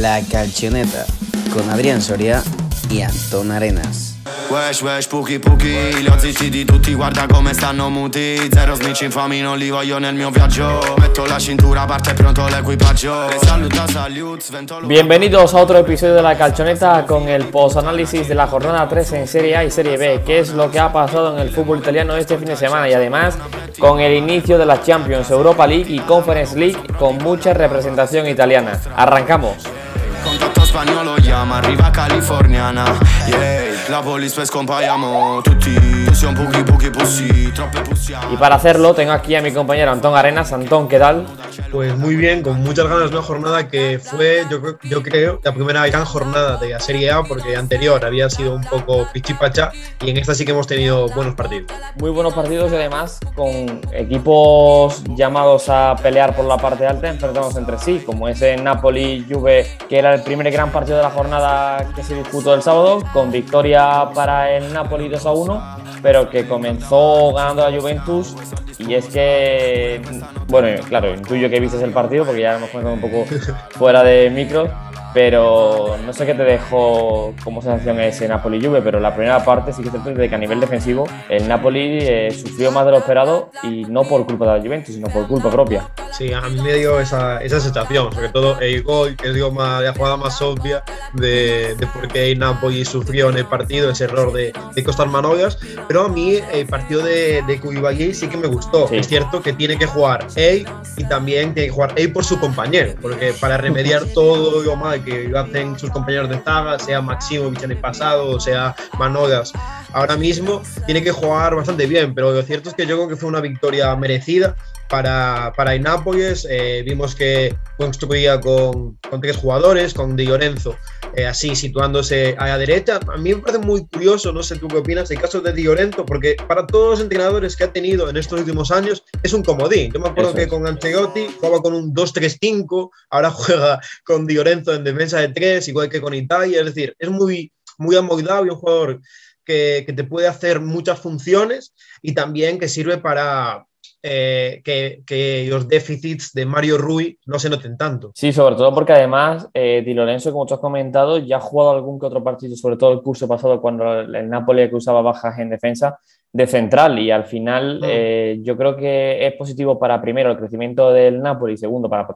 La Calchoneta con Adrián Soria y Antón Arenas. Wesh, wesh, puki puki Li ho zitti di tutti, guarda come stanno muti Zero snitch infami, non li voglio nel mio viaggio Metto la cintura, parte pronto l'equipaggio Saluta, salute, sventolo Bienvenidos a otro episodio de La Calchoneta con el post-análisis de la jornada 3 en Serie A y Serie B, qué es lo que ha pasado en el fútbol italiano este fin de semana y además con el inicio de la Champions, Europa League y Conference League con mucha representación italiana. Arrancamos. Contatto spagnolo chiama, arriva californiana. Yeah, la police poi scompaiamo tutti Siamo pochi pochi pussi, troppe pussiamo Y para hacerlo tengo aquí a mi compañero Antón Arenas. Antón, ¿qué tal? Pues muy bien, con muchas ganas de una jornada que fue, yo, creo- yo creo, la primera gran jornada de la Serie A, porque anterior había sido un poco pichipacha y en esta sí que hemos tenido buenos partidos. Muy buenos partidos y además con equipos llamados a pelear por la parte alta enfrentados entre sí, como ese Napoli-Juve, que era el primer gran partido de la jornada que se disputó el sábado, con victoria para el Napoli 2 a 1, pero que comenzó ganando la Juventus. Y es que, bueno, claro, intuyo que viste el partido porque ya hemos comentado un poco fuera de micro. Pero no sé qué te dejó como sensación ese Napoli-Juve, pero la primera parte sí que es cierto de que a nivel defensivo el Napoli eh, sufrió más de lo esperado y no por culpa de la Juventus, sino por culpa propia. Sí, a mí me dio esa, esa sensación, sobre todo el gol, que es digo, más, la jugada más obvia de, de por qué Napoli sufrió en el partido, ese error de, de Costas Manolas, pero a mí el partido de, de Koulibaly sí que me gustó. Sí. Es cierto que tiene que jugar él y también tiene que jugar él por su compañero, porque para remediar todo lo mal que hacen sus compañeros de zaga, sea Maximovic en el pasado, o sea Manolas ahora mismo, tiene que jugar bastante bien, pero lo cierto es que yo creo que fue una victoria merecida para, para el Nápoles. Eh, vimos que construía con, con tres jugadores, con Di Lorenzo, eh, así situándose a la derecha. A mí me parece muy curioso, no sé tú qué opinas, el caso de Di Lorenzo, porque para todos los entrenadores que ha tenido en estos últimos años es un comodín. Yo me acuerdo Eso que es. con Ancelotti jugaba con un 2-3-5, ahora juega con Di Lorenzo en defensa de tres, igual que con Italia. Es decir, es muy, muy amoldable, un jugador que, que te puede hacer muchas funciones y también que sirve para eh, que, que los déficits de Mario Rui no se noten tanto. Sí, sobre todo porque además eh, Di Lorenzo, como tú has comentado, ya ha jugado algún que otro partido, sobre todo el curso pasado cuando el Napoli que usaba bajas en defensa de central y al final Mm. eh, yo creo que es positivo para primero el crecimiento del Napoli y segundo para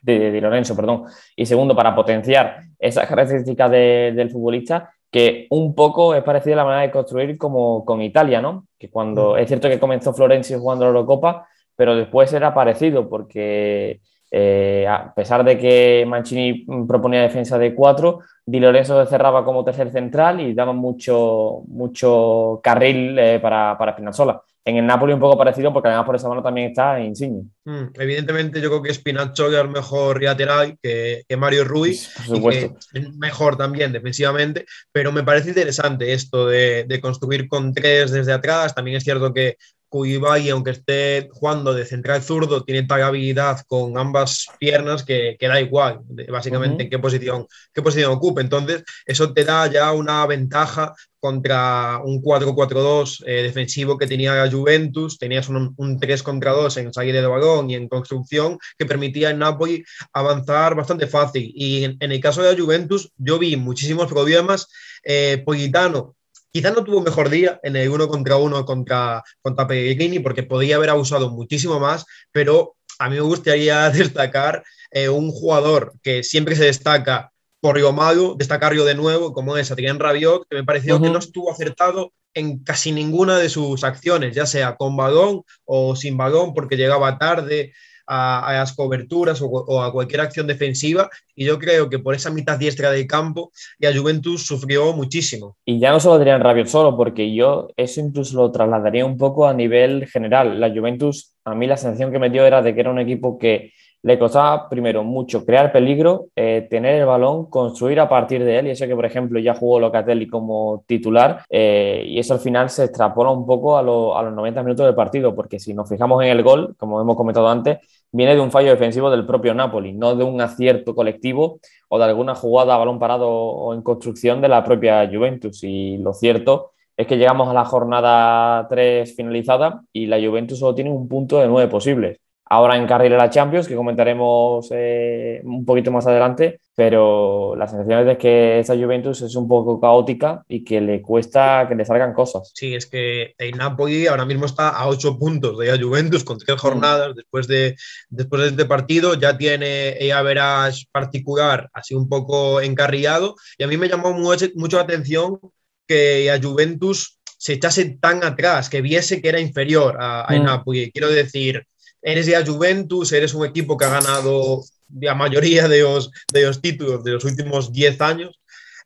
de, de Di Lorenzo, perdón, y segundo para potenciar esas características de- del futbolista que un poco es parecida a la manera de construir como con Italia, ¿no? Que cuando Mm. es cierto que comenzó Florencio jugando la Eurocopa, pero después era parecido porque eh, a pesar de que Mancini proponía defensa de cuatro, Di Lorenzo se cerraba como tercer central y daba mucho, mucho carril eh, para, para Spinazzola. En el Napoli un poco parecido porque además por esa mano también está Insigne. Mm, evidentemente yo creo que Spinazzola es mejor lateral que, que Mario Rui Por y supuesto. que es mejor también defensivamente, pero me parece interesante esto de, de construir con tres desde atrás. También es cierto que Koulibaly, aunque esté jugando de central zurdo, tiene tal habilidad con ambas piernas que, que da igual, básicamente, en qué posición, qué posición ocupe. Entonces, eso te da ya una ventaja contra un 4-4-2 eh, defensivo que tenía la Juventus, tenías un, un 3 contra 2 en salida de balón y en construcción que permitía al Napoli avanzar bastante fácil. Y en, en el caso de la Juventus, yo vi muchísimos problemas. Eh, Politano quizás no tuvo mejor día en el uno contra uno contra, contra Pellegrini porque podía haber abusado muchísimo más, pero a mí me gustaría destacar eh, un jugador que siempre se destaca por lo malo, destacarlo de nuevo, como es Adrián Rabiot, que me pareció que no estuvo acertado en casi ninguna de sus acciones, ya sea con balón o sin balón, porque llegaba tarde a, las coberturas o, o a cualquier acción defensiva. Y yo creo que por esa mitad diestra del campo, la Juventus sufrió muchísimo. Y ya no solo Adrián Rabiot solo, porque yo eso incluso lo trasladaría un poco a nivel general. La Juventus, a mí la sensación que me dio era de que era un equipo que le costaba primero mucho crear peligro, eh, tener el balón, construir a partir de él, y eso que por ejemplo ya jugó Locatelli como titular, eh, y eso al final se extrapola un poco a, lo- a los 90 minutos del partido, porque si nos fijamos en el gol, como hemos comentado antes, viene de un fallo defensivo del propio Napoli, no de un acierto colectivo o de alguna jugada a balón parado o en construcción de la propia Juventus. Y lo cierto es que llegamos a la jornada 3 finalizada y la Juventus solo tiene un punto de nueve posibles. Ahora en carrera la Champions, que comentaremos eh, un poquito más adelante, pero la sensación es que esa Juventus es un poco caótica y que le cuesta que le salgan cosas. Sí, es que el Napoli ahora mismo está a ocho puntos de la Juventus con tres jornadas después, de, después de este partido, ya tiene ella verás particular así un poco encarriado y a mí me llamó mucho, mucho la atención que a Juventus se echase tan atrás, que viese que era inferior a, a mm. Napoli. Quiero decir, eres ya Juventus, eres un equipo que ha ganado la mayoría de los, de los títulos de los últimos 10 años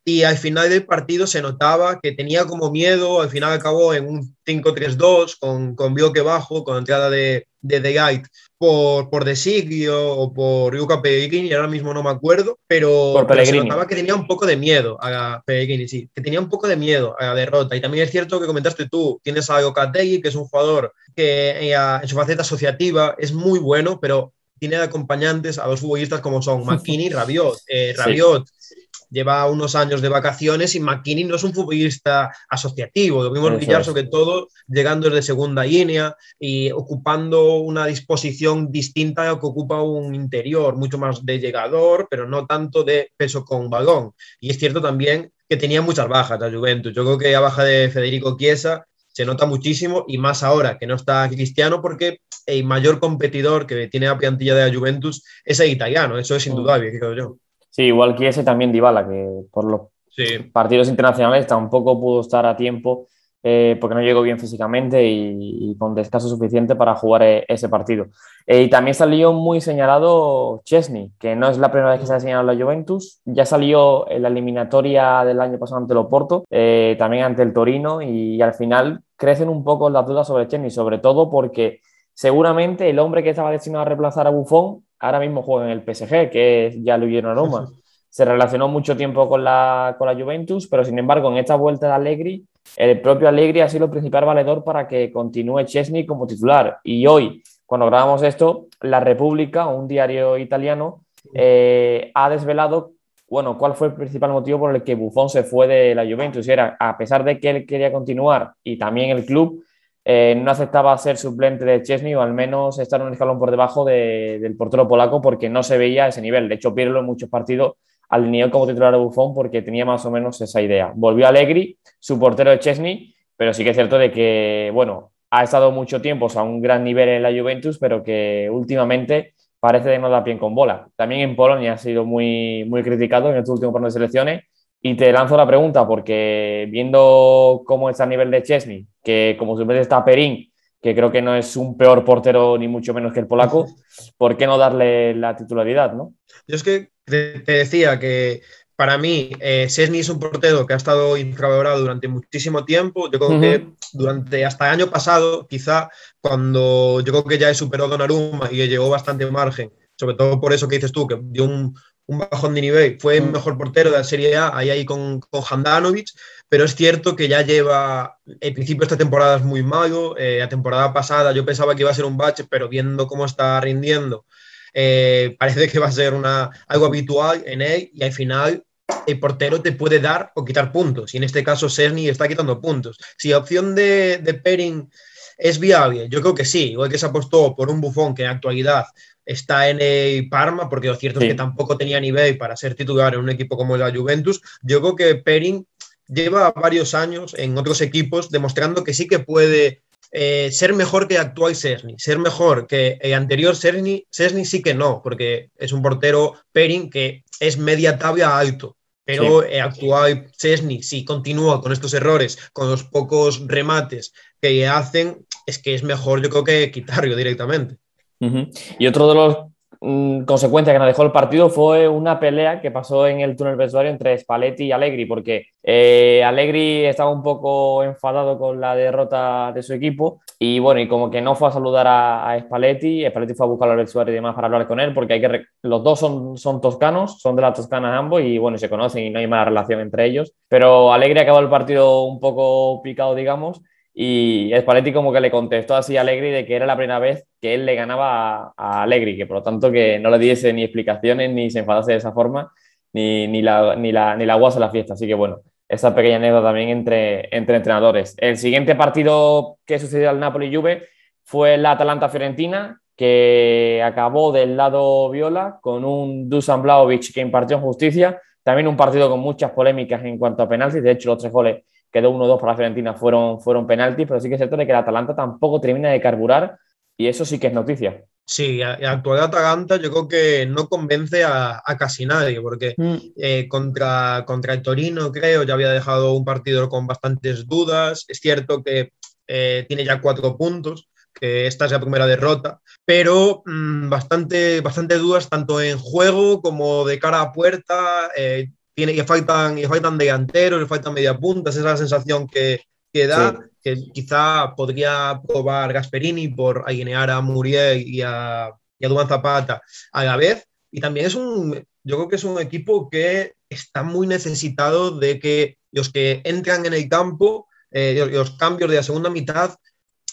y al final del partido se notaba que tenía como miedo, al final acabó en un 5-3-2 con, con bloque bajo, con entrada de, de The Guide por, por De Siglio o por Luca Pellegrini, ahora mismo no me acuerdo, pero, se notaba que tenía un poco de miedo a Pellegrini, sí, que tenía un poco de miedo a la derrota. Y también es cierto que comentaste tú, tienes a Locategui, que es un jugador que en su faceta asociativa es muy bueno, pero tiene acompañantes a dos futbolistas como son McKinney Rabiot. Eh, Rabiot lleva unos años de vacaciones y McKinney no es un futbolista asociativo. Lo vimos brillar sobre todo llegando desde segunda línea y ocupando una disposición distinta a lo que ocupa un interior, mucho más de llegador, pero no tanto de peso con balón. Y es cierto también que tenía muchas bajas la Juventus. Yo creo que la baja de Federico Chiesa se nota muchísimo y más ahora que no está Cristiano porque el mayor competidor que tiene la plantilla de la Juventus es el italiano, eso es indudable, creo yo. Sí, igual que ese también Dybala, que por los partidos internacionales tampoco pudo estar a tiempo eh, porque no llegó bien físicamente y, con descanso suficiente para jugar e, ese partido. Eh, y también salió muy señalado Chesney, que no es la primera vez que se ha señalado la Juventus, ya salió en la eliminatoria del año pasado ante el Oporto, eh, también ante el Torino y, al final crecen un poco las dudas sobre Chesney, sobre todo porque seguramente el hombre que estaba destinado a reemplazar a Buffon ahora mismo juega en el PSG, que es ya Luis Roma. Se relacionó mucho tiempo con la, con la Juventus, pero sin embargo en esta vuelta de Allegri, el propio Allegri ha sido el principal valedor para que continúe Chesney como titular. Y hoy, cuando grabamos esto, La República, un diario italiano, eh, ha desvelado bueno, cuál fue el principal motivo por el que Buffon se fue de la Juventus. Era, a pesar de que él quería continuar y también el club, eh, no aceptaba ser suplente de Chesney o al menos estar un escalón por debajo del portero polaco porque no se veía ese nivel. De hecho, Pirlo en muchos partidos alineó como titular de Buffon porque tenía más o menos esa idea. Volvió Allegri, su portero de Chesney, pero sí que es cierto de que, bueno, ha estado mucho tiempo a un gran nivel en la Juventus, pero que últimamente parece de no dar pie con bola. También en Polonia ha sido muy, muy criticado en estos últimos par de selecciones y te lanzo la pregunta porque viendo cómo está a nivel de Chesney, que como siempre está Perín, que creo que no es un peor portero ni mucho menos que el polaco, ¿por qué no darle la titularidad? ¿no? Yo es que te decía que para mí eh, es un portero que ha estado infravalorado durante muchísimo tiempo. Yo creo que durante hasta el año pasado, quizá cuando yo creo que ya superó a Donnarumma y le llegó bastante margen, sobre todo por eso que dices tú, que dio un, un bajón de nivel. Fue el mm. mejor portero de la Serie A, ahí, ahí con, con Handanovic, pero es cierto que ya lleva, el principio de esta temporada es muy malo, eh, la temporada pasada yo pensaba que iba a ser un bache, pero viendo cómo está rindiendo, eh, parece que va a ser una, algo habitual en él y al final el portero te puede dar o quitar puntos, y en este caso Cerny está quitando puntos. Si la opción de, de Pering es viable, yo creo que sí, igual que se apostó por un bufón que en actualidad está en el Parma, porque lo cierto es que tampoco tenía nivel para ser titular en un equipo como la Juventus. Yo creo que Perin lleva varios años en otros equipos demostrando que sí que puede eh, ser mejor que el actual Cerny, ser mejor que el anterior Cerny, Cerny sí que no, porque es un portero Perin que es media tabla alto. Pero el actual Cerny, si continúa con estos errores, con los pocos remates que hacen, es que es mejor, yo creo que quitarlo directamente. Y otro de los mm, consecuencias que nos dejó el partido fue una pelea que pasó en el túnel vestuario entre Spalletti y Allegri, porque eh, Allegri estaba un poco enfadado con la derrota de su equipo y bueno, y como que no fue a saludar a, a Spalletti, Spalletti fue a buscar al vestuario y demás para hablar con él, porque hay que los dos son, son toscanos, son de la Toscana ambos y bueno, se conocen y no hay mala relación entre ellos, pero Allegri acabó el partido un poco picado, digamos, y Spalletti como que le contestó así a Allegri de que era la primera vez que él le ganaba a, a Allegri, que por lo tanto que no le diese ni explicaciones ni se enfadase de esa forma, ni, ni, la, ni, la, ni la guasa la fiesta. Así que bueno, esa pequeña anécdota también entre, entre entrenadores. El siguiente partido que sucedió al Napoli-Juve fue la Atalanta-Fiorentina, que acabó del lado viola con un Dusan Blaovic que impartió justicia. También un partido con muchas polémicas en cuanto a penaltis. De hecho, los tres goles quedó 1-2 para la Fiorentina fueron, fueron penaltis, pero sí que es cierto de que el Atalanta tampoco termina de carburar y eso sí que es noticia. Sí, la actual Atalanta yo creo que no convence a, casi nadie, porque mm. eh, contra, contra el Torino, creo, ya había dejado un partido con bastantes dudas. Es cierto que eh, tiene ya cuatro puntos, que esta es la primera derrota, pero mm, bastante, bastante dudas tanto en juego como de cara a puerta. Eh, tiene, y faltan, y faltan delanteros, le faltan media puntas, esa es la sensación que, que da, que quizá podría probar Gasperini por alinear a Muriel y a, y a Zapata a la vez. Y también es un, yo creo que es un equipo que está muy necesitado de que los que entran en el campo, eh, los cambios de la segunda mitad,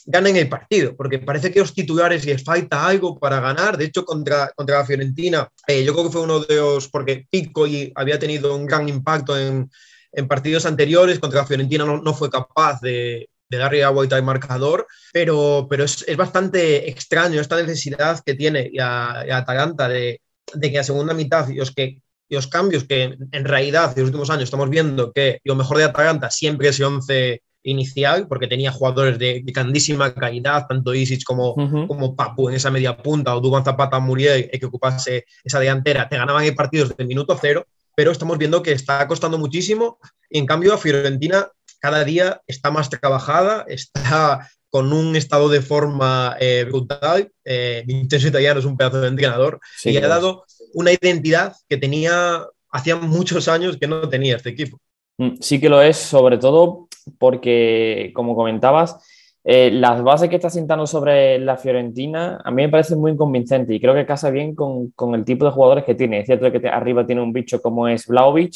ganen el partido, porque parece que los titulares les falta algo para ganar. De hecho, contra, contra la Fiorentina, eh, yo creo que fue uno de los, porque Pico había tenido un gran impacto en, en partidos anteriores, contra la Fiorentina no, no fue capaz de, de darle la vuelta al marcador, pero, pero es, es, bastante extraño esta necesidad que tiene ya, Atalanta de, de, que a segunda mitad los, que, los cambios que en realidad en los últimos años estamos viendo que lo mejor de Atalanta siempre es el 11 inicial, porque tenía jugadores de, grandísima calidad, tanto Isic como, como Papu en esa media punta, o Duban Zapata Muriel, que ocupase esa delantera, te ganaban el partido desde el minuto cero, pero estamos viendo que está costando muchísimo. Y en cambio, a Fiorentina cada día está más trabajada, está con un estado de forma eh, brutal. Eh, Vincenzo Italiano es un pedazo de entrenador y ha dado una identidad que tenía hacía muchos años que no tenía este equipo. Mm, sí que lo es, sobre todo porque, como comentabas, eh, las bases que está sentando sobre la Fiorentina a mí me parece muy inconvincente y creo que casa bien con, con el tipo de jugadores que tiene. Es cierto que arriba tiene un bicho como es Vlaovic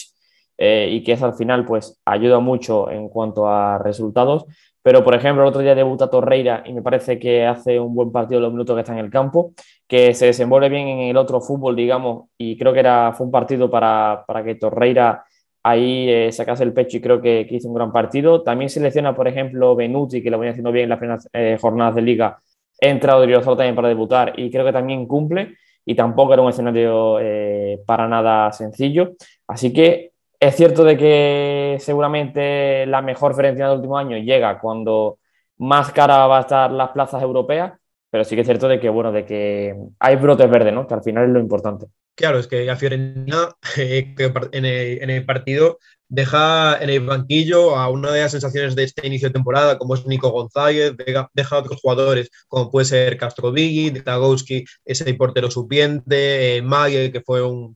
eh, y que eso al final pues ayuda mucho en cuanto a resultados. Pero, por ejemplo, el otro día debuta Torreira y me parece que hace un buen partido los minutos que está en el campo, que se desenvuelve bien en el otro fútbol, digamos, y creo que era, fue un partido para, para que Torreira ahí eh, el pecho y creo que, hizo un gran partido. También selecciona, por ejemplo, Benuti, que lo venía haciendo bien en las primeras eh, jornadas de liga, entra Odriozola también para debutar y creo que también cumple y tampoco era un escenario eh, para nada sencillo. Así que es cierto de que seguramente la mejor Fiorentina del último año llega cuando más cara va a estar las plazas europeas, pero sí que es cierto de que, bueno, de que hay brotes verdes, ¿no? Que al final es lo importante. Claro, es que a Fiorentina eh, en, el, partido deja en el banquillo a una de las sensaciones de este inicio de temporada, como es Nico González, deja, a otros jugadores como puede ser Castro Vigui, Dagowski, ese portero supiente, eh, que fue un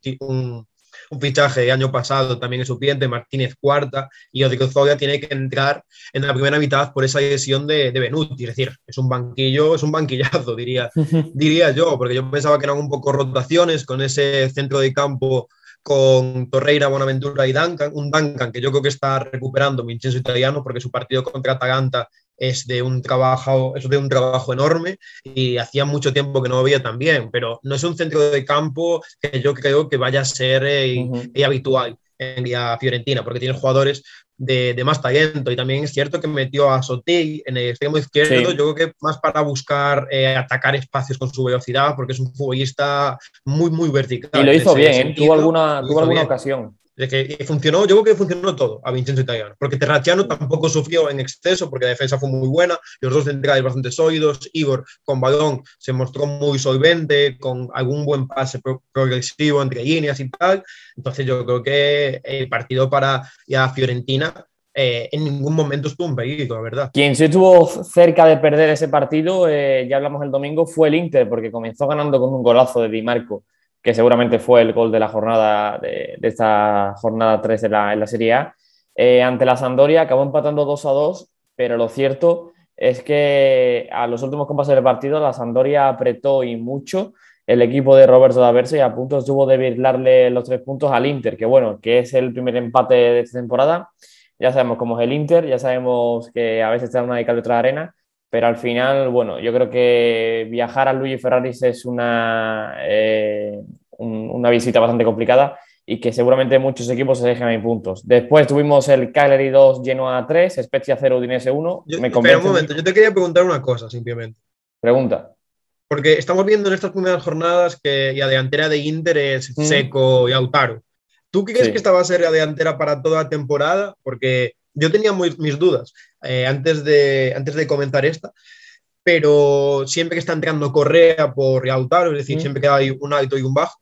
un fichaje de año pasado también es supiente, Martínez cuarta, y Odriozola tiene que entrar en la primera mitad por esa lesión de, de Benuti, es decir, es un banquillo, es un banquillazo, diría, diría yo, porque yo pensaba que eran un poco rotaciones con ese centro de campo con Torreira, Bonaventura y Duncan, un Duncan que yo creo que está recuperando Vincenzo Italiano porque su partido contra Atalanta es de un trabajo, es de un trabajo enorme y hacía mucho tiempo que no lo veía también, pero no es un centro de campo que yo creo que vaya a ser eh, habitual en la Fiorentina, porque tiene jugadores de, más talento. Y también es cierto que metió a Sotei en el extremo izquierdo, yo creo que más para buscar eh, atacar espacios con su velocidad, porque es un futbolista muy, muy vertical. Y lo hizo bien, ¿eh? tuvo alguna, tuvo alguna ocasión de que funcionó, yo creo que funcionó todo a Vincenzo Italiano, porque Terracciano tampoco sufrió en exceso, porque la defensa fue muy buena, los dos centrales bastante sólidos, Igor con balón se mostró muy solvente, con algún buen pase progresivo entre líneas y tal, entonces yo creo que el partido para ya Fiorentina eh, en ningún momento estuvo un peligro, la verdad. Quien se estuvo cerca de perder ese partido, eh, ya hablamos el domingo, fue el Inter, porque comenzó ganando con un golazo de Di Marco que seguramente fue el gol de la jornada, de, esta jornada 3 en la, en la Serie A. Eh, ante la Sandoria acabó empatando 2 a 2, pero lo cierto es que a los últimos compases del partido la Sandoria apretó y mucho el equipo de Roberto D'Aversa y a punto estuvo de virlarle los tres puntos al Inter, que bueno, que es el primer empate de esta temporada. Ya sabemos cómo es el Inter, ya sabemos que a veces está una de cal otra arena, pero al final, bueno, yo creo que viajar a Luigi Ferraris es una, eh, una visita bastante complicada y que seguramente muchos equipos se dejan en puntos. Después tuvimos el Cagliari 2, Genoa 3, Spezia 0, Udinese 1. Yo, Me espera un momento, yo te quería preguntar una cosa simplemente. Pregunta. Porque estamos viendo en estas primeras jornadas que la delantera de Inter es Mm. Seco y Autaro. ¿Tú crees Sí. que esta va a ser la delantera para toda la temporada? Porque yo tenía muy- mis dudas eh, antes, de, antes de comenzar esta, pero siempre que está entrando Correa por Autaro, es decir, Mm. siempre que hay un alto y un bajo,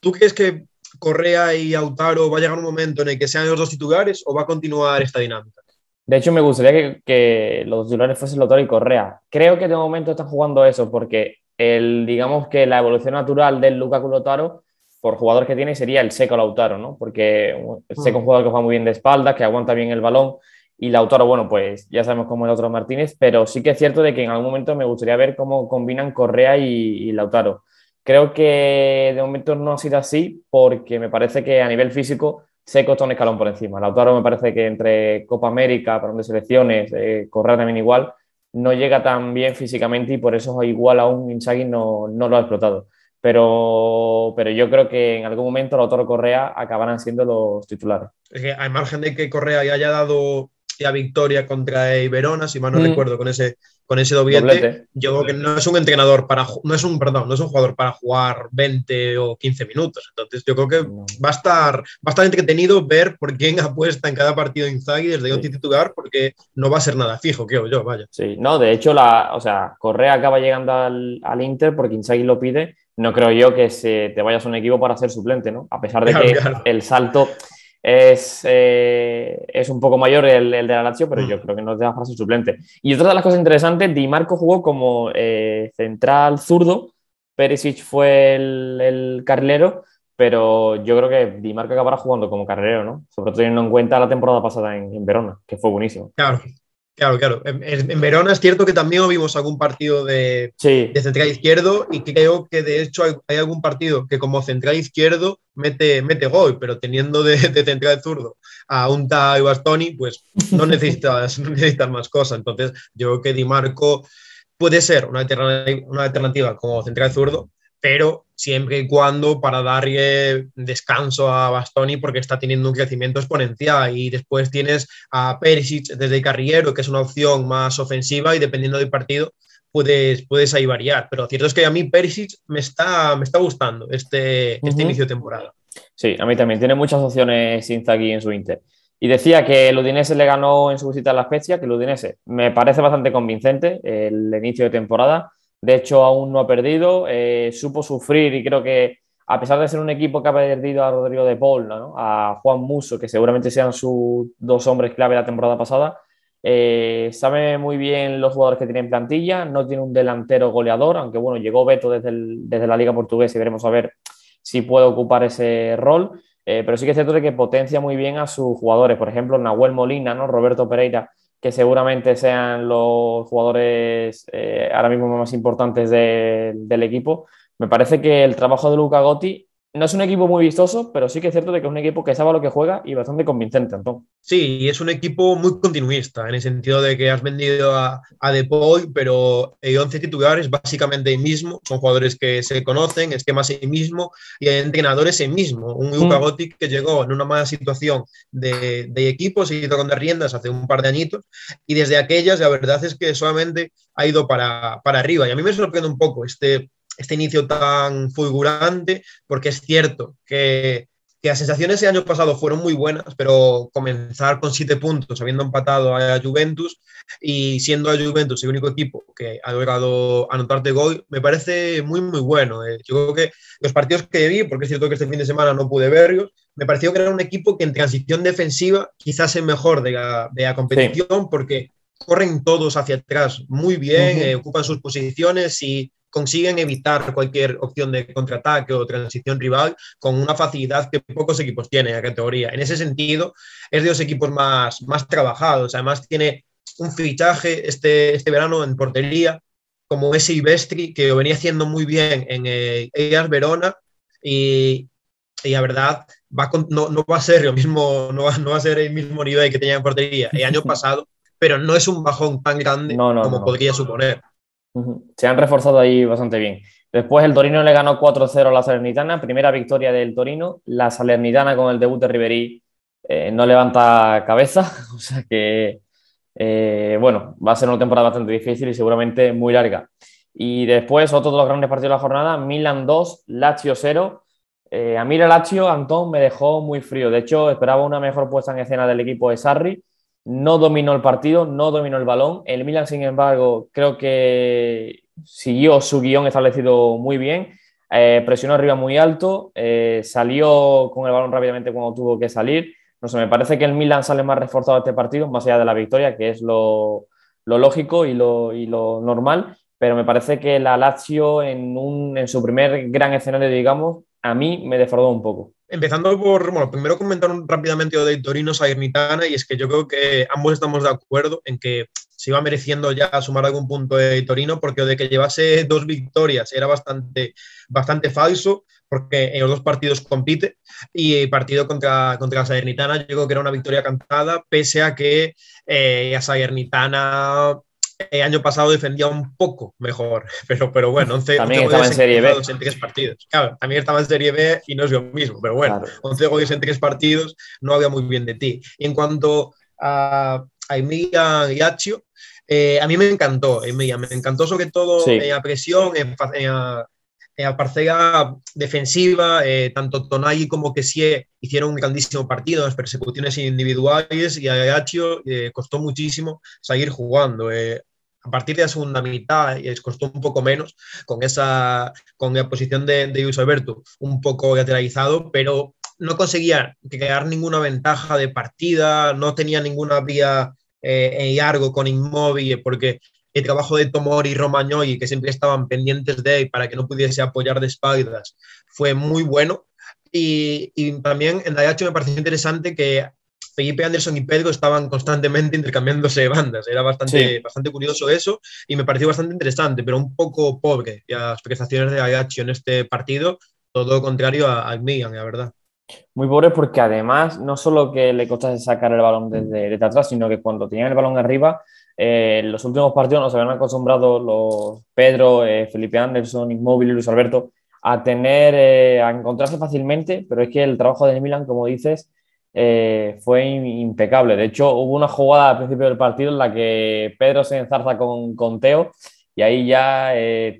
¿tú crees que Correa y Autaro va a llegar un momento en el que sean los dos titulares o va a continuar esta dinámica? De hecho, me gustaría que, que los titulares fuesen Lautaro y Correa. Creo que de momento están jugando eso porque el, digamos que la evolución natural del Lukaku Lautaro por jugador que tiene sería el Seco Lautaro, ¿no? Porque el Seco es un jugador que juega muy bien de espalda, que aguanta bien el balón y Lautaro, bueno, pues ya sabemos cómo es el otro Martínez, pero sí que es cierto de que en algún momento me gustaría ver cómo combinan Correa y, y Lautaro. Creo que de momento no ha sido así porque me parece que a nivel físico Seco está un escalón por encima. Lautaro me parece que entre Copa América, para de selecciones, eh, Correa también igual, no llega tan bien físicamente y por eso igual aún Inzaghi no, no lo ha explotado. Pero, pero yo creo que en algún momento Lautaro Correa acabarán siendo los titulares. Es que al margen de que Correa ya haya dado la victoria contra el Verona, si mal no Mm. recuerdo, con ese, con ese doblete, Doblete. yo creo que no es un entrenador para, no es un, perdón, no es un jugador para jugar 20 o 15 minutos. Entonces yo creo que No. va a estar, va a estar entretenido ver por quién apuesta en cada partido Inzaghi desde Sí. un titular, porque no va a ser nada fijo, creo yo, vaya. Sí, no, de hecho, la, o sea, Correa acaba llegando al, al Inter porque Inzaghi lo pide. No creo yo que se, te vayas a un equipo para ser suplente, ¿no? A pesar de Claro, que claro. el salto es, eh, es un poco mayor el, el de la Lazio, pero Mm. yo creo que no te da para ser suplente. Y otra de las cosas interesantes, Di Marco jugó como eh, central zurdo, Perisic fue el, el carrilero, pero yo creo que Di Marco acabará jugando como carrilero, ¿no? Sobre todo teniendo en cuenta la temporada pasada en, en Verona, que fue buenísimo. Claro, claro, claro. En, Verona es cierto que también vimos algún partido de, Sí, de central izquierdo y creo que de hecho hay, hay algún partido que como central izquierdo mete, mete gol, pero teniendo de, de central zurdo a Unta y Bastoni, pues no necesitas, no necesitas más cosas. Entonces yo creo que Di Marco puede ser una alternativa, una alternativa como central zurdo, pero siempre y cuando para darle descanso a Bastoni porque está teniendo un crecimiento exponencial y después tienes a Perisic desde el carrillero, que es una opción más ofensiva y dependiendo del partido puedes, puedes ahí variar. Pero lo cierto es que a mí Perisic me está, me está gustando este, este inicio de temporada. Sí, a mí también. Tiene muchas opciones Inzaghi en su Inter. Y decía que el Udinese le ganó en su visita a la Spezia, que el Udinese me parece bastante convincente el inicio de temporada. De hecho, aún no ha perdido. eh, supo sufrir y creo que, a pesar de ser un equipo que ha perdido a Rodrigo de Paul, a Juan Muso, que seguramente sean sus dos hombres clave la temporada pasada, eh, sabe muy bien los jugadores que tiene en plantilla. No tiene un delantero goleador, aunque bueno, llegó Beto desde, la Liga Portuguesa y veremos a ver si puede ocupar ese rol. Eh, pero sí que es cierto que potencia muy bien a sus jugadores. Por ejemplo, Nahuel Molina, ¿no? Roberto Pereira, que seguramente sean los jugadores eh, ahora mismo más importantes de- del equipo. Me parece que el trabajo de Luca Gotti no es un equipo muy vistoso, pero sí que es cierto de que es un equipo que sabe lo que juega y bastante convincente, Antón. Sí, y es un equipo muy continuista, en el sentido de que has vendido a, a De Paul, pero el 11 titular es básicamente el mismo, son jugadores que se conocen, esquemas el mismo, y el entrenador es el mismo, un Luka Mm. Que llegó en una mala situación de, de equipo, se hizo con las riendas hace un par de añitos, y desde aquellas la verdad es que solamente ha ido para, para arriba, y a mí me sorprende un poco este, este inicio tan fulgurante, porque es cierto que que las sensaciones el año pasado fueron muy buenas, pero comenzar con siete puntos, habiendo empatado a Juventus y siendo a Juventus el único equipo que ha logrado anotarte gol, me parece muy, muy bueno. Eh, Yo creo que los partidos que vi, porque es cierto que este fin de semana no pude verlos, me pareció que era un equipo que en transición defensiva quizás es mejor de la, de la competición, porque corren todos hacia atrás muy bien, Ujú. eh, ocupan sus posiciones y consiguen evitar cualquier opción de contraataque o transición rival con una facilidad que pocos equipos tienen en la categoría. En ese sentido, es de los equipos más, más trabajados. Además, tiene un fichaje este, este verano en portería, como ese Ibestri, que lo venía haciendo muy bien en eh, Ellas Verona. Y, y la verdad, va con- no, no va a ser lo mismo, no va, no va a ser el mismo nivel que tenía en portería el año pasado, pero no es un bajón tan grande No, como podría suponer. Se han reforzado ahí bastante bien. Después el Torino le ganó 4-0 a la Salernitana, primera victoria del Torino. La Salernitana con el debut de Ribery eh, no levanta cabeza, o sea que, eh, bueno, va a ser una temporada bastante difícil y seguramente muy larga. Y después, otro de los grandes partidos de la jornada, Milan 2, Lazio 0. Eh, a mí el Lazio, Antón, me dejó muy frío. De hecho, esperaba una mejor puesta en escena del equipo de Sarri. No dominó el partido, no dominó el balón. El Milan, sin embargo, creo que siguió su guion establecido muy bien. Eh, presionó arriba muy alto, eh, salió con el balón rápidamente cuando tuvo que salir. No sé, me parece que el Milan sale más reforzado este partido, más allá de la victoria, que es lo, lógico y lo, normal. Pero me parece que la Lazio, en su primer gran escenario, digamos, a mí me defraudó un poco. Empezando por, bueno, primero comentar rápidamente de Torino Salernitana y es que yo creo que ambos estamos de acuerdo en que se iba mereciendo ya sumar algún punto de Torino porque de que llevase dos victorias era bastante, bastante falso porque en los dos partidos compite y el partido contra, contra Salernitana yo creo que era una victoria cantada pese a que eh, a Salernitana el año pasado defendía un poco mejor, pero, pero bueno, 11, también estaba en Serie B. En tres partidos. Claro, también estaba en Serie B y no es lo mismo, pero bueno, 11 goles en tres partidos no había muy bien de ti. Y en cuanto a, a Emilia y Accio, eh, a mí me encantó Emilia, me encantó sobre todo en la presión, en, la parcela defensiva, eh, tanto Tonali como Kessie hicieron un grandísimo partido en las persecuciones individuales y a Gaccio eh, costó muchísimo seguir jugando. Eh, a partir de la segunda mitad les costó un poco menos con esa con la posición de, de Luis Alberto un poco lateralizado, pero no conseguía crear ninguna ventaja de partida, no tenía ninguna vía en largo con Inmóvil, porque el trabajo de Tomori y Romagnoli, que siempre estaban pendientes de él para que no pudiese apoyar de espaldas, fue muy bueno. Y, también en Dayacho me pareció interesante que Felipe Anderson y Pedro estaban constantemente intercambiándose de bandas. Era bastante, bastante curioso eso y me pareció bastante interesante, pero un poco pobre las prestaciones de Ayacho en este partido, todo contrario al Milan, la verdad. Muy pobre porque además no solo que le costase sacar el balón desde, desde atrás, sino que cuando tenían el balón arriba eh, los últimos partidos nos habían acostumbrado los Pedro, eh, Felipe Anderson, Inmóvil y Luis Alberto a tener, eh, a encontrarse fácilmente, pero es que el trabajo de Milan, como dices, fue impecable. De hecho, hubo una jugada al principio del partido en la que Pedro se enzarza con, con Teo y ahí ya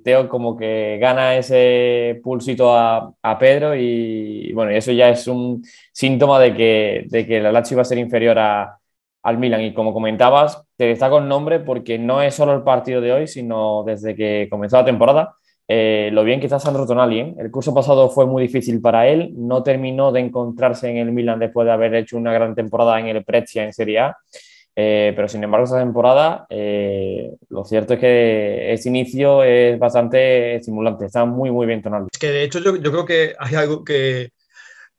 Teo como que gana ese pulsito a, a Pedro y, bueno, eso ya es un síntoma de que, de que la Lazio iba a ser inferior a, al Milan. Y como comentabas, te destaco el nombre porque no es solo el partido de hoy, sino desde que comenzó la temporada. Eh, lo bien que está Sandro Tonali. ¿eh? El curso pasado fue muy difícil para él, no terminó de encontrarse en el Milan después de haber hecho una gran temporada en el Prezia en Serie A. Eh, pero sin embargo, esta temporada, lo cierto es que ese inicio es bastante estimulante. Está muy, muy bien Tonali. Es que de hecho, yo creo que hay algo que,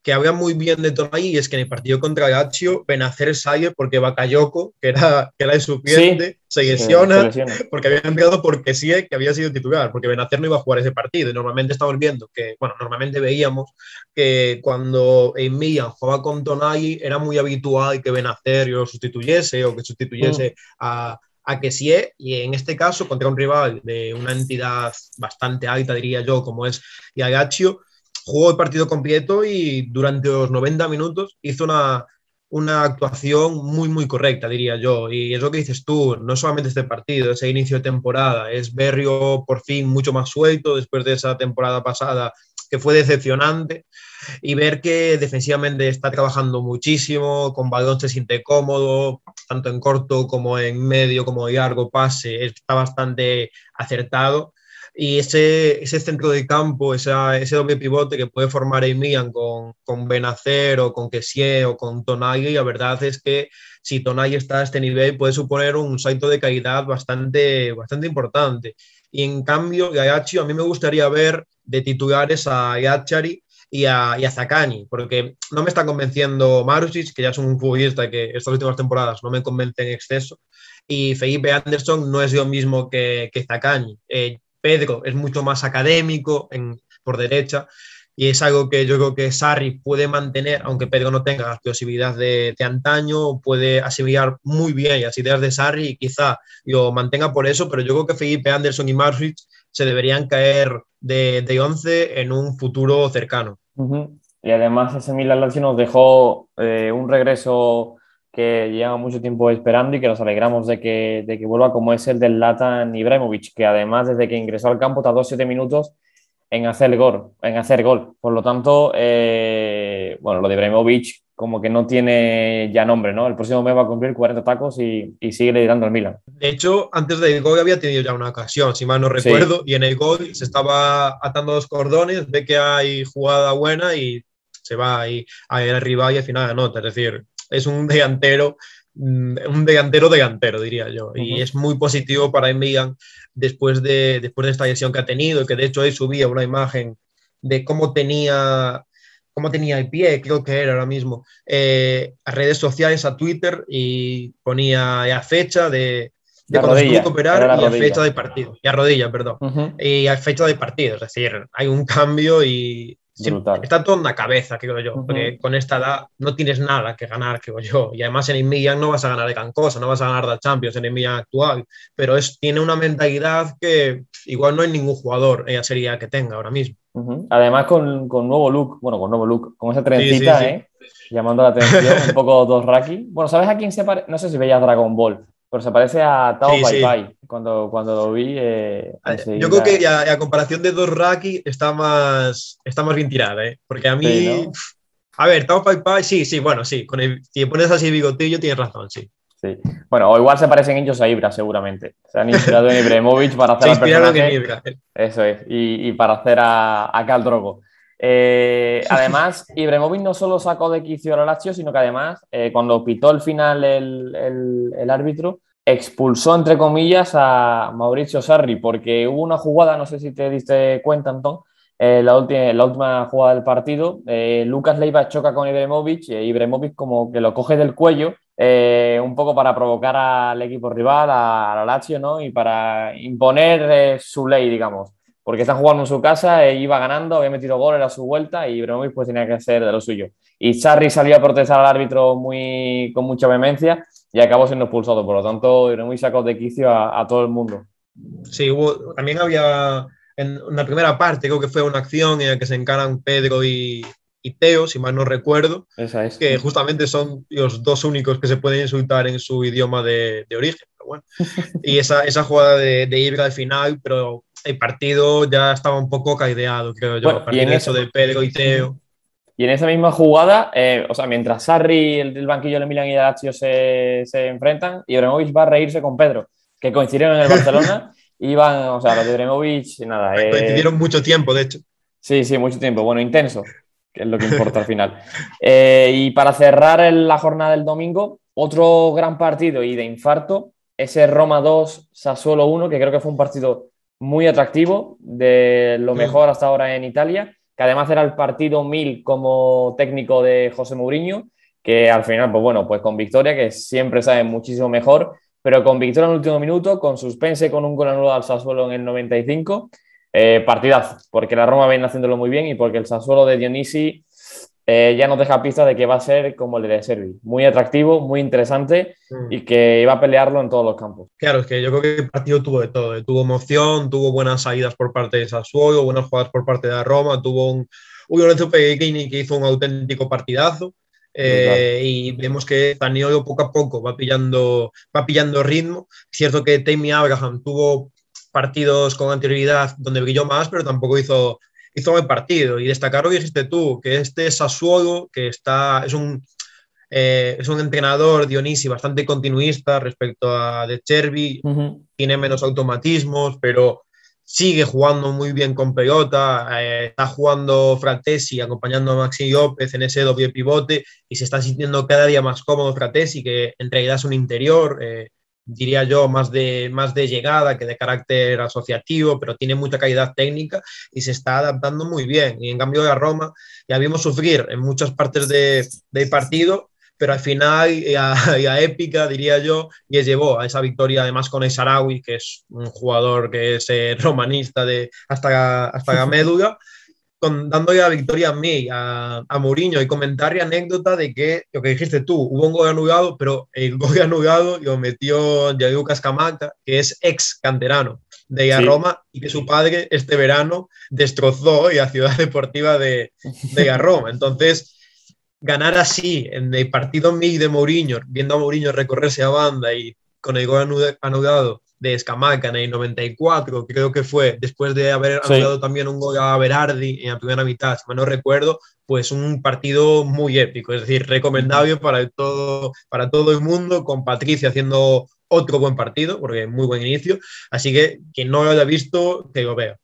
que había muy bien de Tonali y es que en el partido contra Lazio, Benacer sale porque Bakayoko, que era, que era el suplente, se, lesiona porque había entrado porque sí que había sido titular, porque Benacer no iba a jugar ese partido. Y normalmente estamos viendo que, bueno, normalmente veíamos que cuando en Milan jugaba con Tonali era muy habitual que Benacer lo sustituyese o que sustituyese mm. a, a que sí y en este caso contra un rival de una entidad bastante alta, diría yo, como es Iagaccio, jugó el partido completo y durante los 90 minutos hizo una, una actuación muy, muy correcta, diría yo. Y es lo que dices tú, no solamente este partido, ese inicio de temporada, es Berrio por fin mucho más suelto después de esa temporada pasada que fue decepcionante y ver que defensivamente está trabajando muchísimo, con balón se siente cómodo, tanto en corto como en medio, como en largo pase, está bastante acertado y ese, ese centro de campo, esa, ese doble pivote que puede formar Emian con, con Benacer o con Kessie o con Tonali, la verdad es que si Tonali está a este nivel puede suponer un salto de calidad bastante, bastante importante. Y en cambio, Gaiachi, a mí me gustaría ver de titulares a Yachari y a, y a Zakani, porque no me está convenciendo Marusic, que ya es un futbolista que estas últimas temporadas no me convence en exceso, y Felipe Anderson no es lo mismo que, que Zakani. Eh, Pedro es mucho más académico por derecha y es algo que yo creo que Sarri puede mantener, aunque Pedro no tenga las posibilidades de, antaño, puede asimilar muy bien las ideas de Sarri y quizá lo mantenga por eso, pero yo creo que Felipe Anderson y Marswitch se deberían caer de, de 11 en un futuro cercano. Y además ese Milan nos dejó eh, un regreso que lleva mucho tiempo esperando y que nos alegramos de que, de que vuelva como es el del Latan Ibrahimovic, que además desde que ingresó al campo tardó siete minutos en hacer gol. En hacer gol. Por lo tanto, eh, bueno, lo de Ibrahimovic como que no tiene ya nombre, ¿no? El próximo mes va a cumplir 40 tacos y, y sigue liderando el Milan. De hecho, antes del gol había tenido ya una ocasión, si mal no recuerdo, y en el gol se estaba atando los cordones, ve que hay jugada buena y se va ahí a rival y al final anota. Es decir, es un delantero, mm, un delantero delantero, diría yo. Y es muy positivo para Milan después de, después de esta lesión que ha tenido, que de hecho hoy subía una imagen de cómo tenía cómo tenía el pie, creo que era ahora mismo, eh, a redes sociales, a Twitter, y ponía la fecha de, de cuando rodilla, se que operar era la y a fecha de partido. Y a rodilla, perdón. Y a fecha de partido. Es decir, hay un cambio y sí, Brutal. está todo en la cabeza, creo yo. Porque con esta edad no tienes nada que ganar, creo yo. Y además en el Milan no vas a ganar de gran cosa, no vas a ganar la Champions en el Milan actual. Pero es, tiene una mentalidad que igual no hay ningún jugador en la serie que tenga ahora mismo. Además, con, con nuevo look, bueno, con nuevo look, con esa trencita, sí, sí. ¿eh? Llamando la atención, un poco dos Raki. Bueno, ¿sabes a quién se parece? No sé si veías Dragon Ball, pero se parece a Tao Sí, Pai sí. Pai. Cuando, cuando lo vi. eh, Yo creo que a comparación de dos Raki está más, está más bien tirada, ¿eh? Porque a mí. Sí, ¿no? A ver, Tao Pai Pai, sí, sí, bueno, sí. Con el- si pones así bigotillo, tienes razón, sí. Sí. Bueno, o igual se parecen ellos a Ibra, seguramente. Se han inspirado en Ibrahimovic para hacer inspiraron en. Ibra. Eso es, y, y para hacer a, a Khal Drogo. Eh, además, Ibrahimovic no solo sacó de quicio a la Lazio, sino que además, eh, cuando pitó el final el, el- el árbitro, expulsó, entre comillas, a Mauricio Sarri, porque hubo una jugada, no sé si te diste cuenta, Antón, eh, la, última, la última jugada del partido, Lucas Leiva choca con Ibrahimovic, y Ibrahimovic como que lo coge del cuello, un poco para provocar al equipo rival, a, a la Lazio, ¿no? Y para imponer su ley, digamos porque están jugando en su casa, e iba ganando, había metido gol, era su vuelta y Ibrahimovic pues tenía que hacer de lo suyo. Y Sarri salió a protestar al árbitro muy, con mucha vehemencia y acabó siendo expulsado. Por lo tanto, Ibrahimovic sacó de quicio a, a todo el mundo. Sí, hubo, también había en una primera parte, creo que fue una acción en la que se encaran Pedro y, y Teo, si mal no recuerdo, Esa es. que justamente son los dos únicos que se pueden insultar en su idioma de, de origen. Pero bueno. Y esa, esa jugada de, de Ibra al final, pero el partido ya estaba un poco caideado, creo yo, Bueno, a y en de eso- de Pedro y Teo. Y en esa misma jugada, eh, o sea, mientras Sarri, el del banquillo de Milan y de Lazio se, se enfrentan, Ibrahimovic va a reírse con Pedro, que coincidieron en el Barcelona. Iban, o sea, los de Ibrahimovic, nada. eh, Coincidieron mucho tiempo, de hecho. Sí, sí, mucho tiempo. Bueno, intenso, que es lo que importa al final. Eh, y para cerrar el- la jornada del domingo, otro gran partido y de infarto, ese Roma 2, Sassuolo 1, que creo que fue un partido muy atractivo, de lo mejor hasta ahora en Italia, que además era el partido 1000 como técnico de José Mourinho, que al final, pues bueno, pues con victoria, que siempre sabe muchísimo mejor, pero con victoria en el último minuto, con suspense, con un gol anulado al Sassuolo en el 95, eh, partidazo, porque la Roma viene haciéndolo muy bien y porque el Sassuolo de Dionisi eh, ya nos deja pistas de que va a ser como el de Servi, muy atractivo, muy interesante Mm. y que iba a pelearlo en todos los campos. Claro, es que yo creo que el partido tuvo de todo. eh. Tuvo emoción, tuvo buenas salidas por parte de Sassuolo, buenas jugadas por parte de la Roma, tuvo un, un Lorenzo Pellegrini que hizo un auténtico partidazo. eh, y vemos que Zaniolo poco a poco va pillando, va pillando ritmo. Es cierto que Tammy Abraham tuvo partidos con anterioridad donde brilló más, pero tampoco hizo, hizo buen partido. Y destacar lo que dijiste tú, que este Sassuolo, que está, es un, eh, es un entrenador, Dionisi, bastante continuista respecto a De Chervi, tiene menos automatismos, pero sigue jugando muy bien con pelota, eh, está jugando Fratesi acompañando a Maxi López en ese doble pivote y se está sintiendo cada día más cómodo Fratesi, que en realidad es un interior, eh, diría yo, más de, más de llegada que de carácter asociativo, pero tiene mucha calidad técnica y se está adaptando muy bien. Y en cambio de Roma ya vimos sufrir en muchas partes de, del partido, pero al final y a, y a épica, diría yo, y llevó a esa victoria además con el Sarawi, que es un jugador que es eh, romanista de, hasta, hasta la médula, con, dándole la victoria a mí, a, a Mourinho, y comentario, anécdota de que, lo que dijiste tú, hubo un gol anulado, pero el gol anulado lo metió Gianluca Scamacca, que es ex canterano de la Sí. Roma y que su padre este verano destrozó la ciudad deportiva de, de la Roma. Entonces, ganar así en el partido MIG de Mourinho, viendo a Mourinho recorrerse a banda y con el gol anudado de Escamaca en el 94, creo que fue, después de haber anulado también un gol a Berardi en la primera mitad, si no recuerdo, pues un partido muy épico, es decir, recomendable para todo, para todo el mundo, con Patricia haciendo otro buen partido, porque muy buen inicio, así que quien no lo haya visto, que lo vea.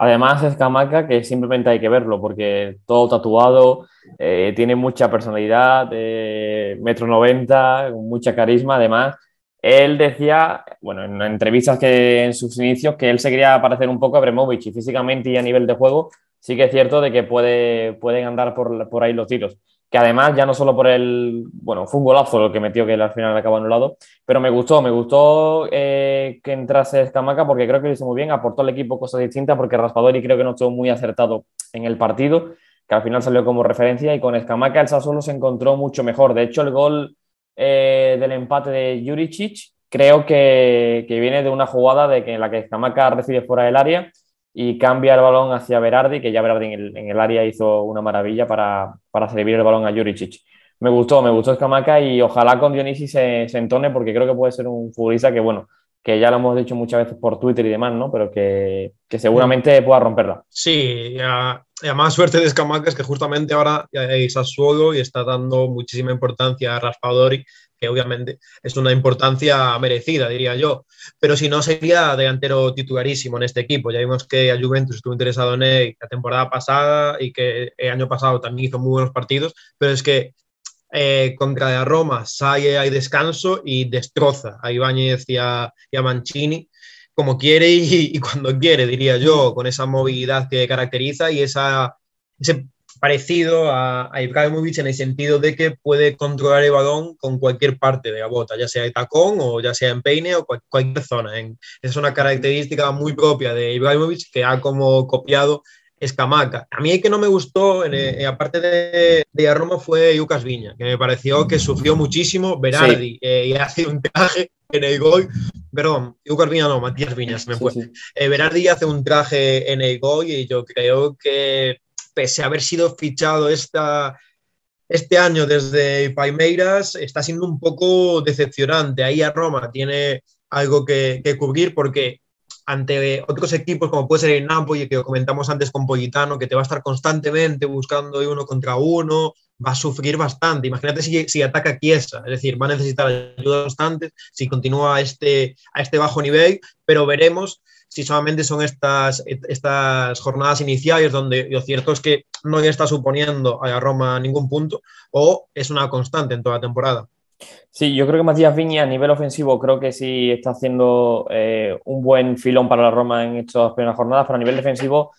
Además, Escamaca, que simplemente hay que verlo, porque todo tatuado, eh, tiene mucha personalidad, eh, metro noventa, mucha carisma, además él decía, bueno, en entrevistas que en sus inicios, que él se quería parecer un poco a Bremovich y físicamente y a nivel de juego sí que es cierto de que puede, pueden andar por, por ahí los tiros. Que además, ya no solo por el, bueno, fue un golazo lo que metió que al final acabó anulado, pero me gustó, me gustó eh, que entrase Escamaca porque creo que lo hizo muy bien, aportó al equipo cosas distintas porque Raspadori creo que no estuvo muy acertado en el partido, que al final salió como referencia y con Escamaca el Sassuolo se encontró mucho mejor. De hecho, el gol eh, del empate de Juricic, creo que, viene de una jugada de que en la que Escamaca recibe fuera del área y cambia el balón hacia Berardi, que ya Berardi en el, área hizo una maravilla para, para, servir el balón a Juricic. Me gustó, me gustó Escamaca y ojalá con Dionisi se, se entone porque creo que puede ser un futbolista que, bueno, que ya lo hemos dicho muchas veces por Twitter y demás, ¿no? Pero que, que seguramente pueda romperla. Sí, ya, más suerte de Escamaca es que justamente ahora hay Sassuolo y está dando muchísima importancia a Raspadori, que obviamente es una importancia merecida, diría yo. Pero si no, sería delantero titularísimo en este equipo. Ya vimos que a Juventus estuvo interesado en él la temporada pasada y que el año pasado también hizo muy buenos partidos, pero es que eh, contra la Roma sale hay descanso y destroza a Ibáñez y a, Mancini como quiere y, cuando quiere, diría yo, con esa movilidad que caracteriza y esa, ese parecido a, a, Ibrahimovic en el sentido de que puede controlar el balón con cualquier parte de la bota, ya sea de tacón o ya sea en peine o cualquier zona. es una característica muy propia de Ibrahimovic que ha como copiado Escamaca. A mí el que no me gustó, eh, aparte de, de Roma, fue Lucas Viña, que me pareció que sufrió muchísimo. Berardi eh, y hace un traje en el gol. Perdón, Lucas Viña no, Matías Viñas me fue. Eh, Berardi hace un traje en el gol y yo creo que, pese a haber sido fichado esta, este año desde Palmeiras, está siendo un poco decepcionante. Ahí a Roma tiene algo que, que cubrir porque ante otros equipos como puede ser el Napoli, que comentamos antes con Politano, que te va a estar constantemente buscando uno contra uno, va a sufrir bastante. Imagínate si, si ataca Chiesa, es decir, va a necesitar ayuda constante si continúa a este, a este bajo nivel, pero veremos si solamente son estas, estas jornadas iniciales donde lo cierto es que no está suponiendo a Roma ningún punto o es una constante en toda la temporada. Sí, yo creo que Matías Viña a nivel ofensivo creo que sí está haciendo eh, un buen filón para la Roma en estas primeras jornadas, pero a nivel defensivo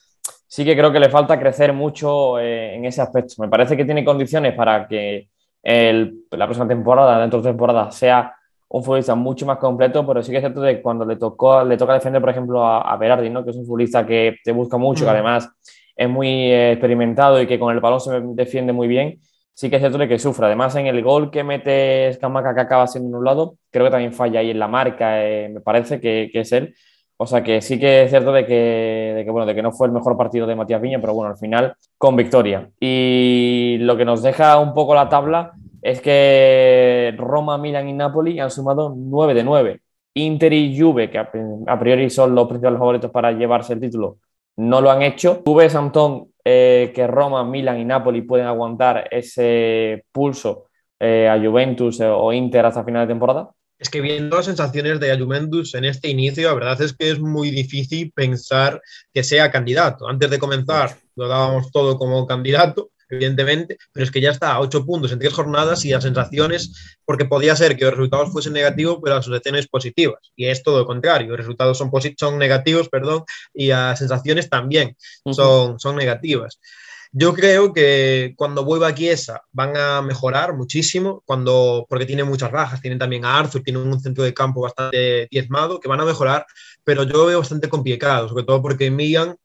sí que creo que le falta crecer mucho eh, en ese aspecto. Me parece que tiene condiciones para que la próxima temporada, dentro de temporada, sea un futbolista mucho más completo, pero sí que es cierto que cuando le, tocó, le toca defender, por ejemplo, a, Berardi, ¿no? que es un futbolista que te busca mucho, que mm. además es muy eh, experimentado y que con el balón se defiende muy bien, sí que es cierto de que sufre. Además, en el gol que mete Escamaca, que acaba siendo un lado, creo que también falla ahí en la marca, eh, me parece que, que, es él. O sea que sí que es cierto de que, de que, bueno, de que no fue el mejor partido de Matías Viña, pero bueno, al final con victoria. Y lo que nos deja un poco la tabla es que Roma, Milan y Napoli han sumado 9 de 9. Inter y Juve, que a priori son los principales favoritos para llevarse el título, no lo han hecho. Juve, Santón eh, que Roma, Milan y Napoli pueden aguantar ese pulso eh, a Juventus eh, o Inter hasta final de temporada? Es que viendo las sensaciones de Juventus en este inicio, la verdad es que es muy difícil pensar que sea candidato. Antes de comenzar, lo dábamos todo como candidato evidentemente, pero es que ya está a ocho puntos en tres jornadas y las sensaciones, porque podía ser que los resultados fuesen negativos, pero las sensaciones positivas. Y es todo lo contrario, los resultados son, son negativos, perdón, y las sensaciones también son, son negativas. Yo creo que cuando vuelva a Chiesa van a mejorar muchísimo, cuando, porque tiene muchas bajas, tienen también a Arthur, tienen un centro de campo bastante diezmado, que van a mejorar, pero yo veo bastante complicado, sobre todo porque Milan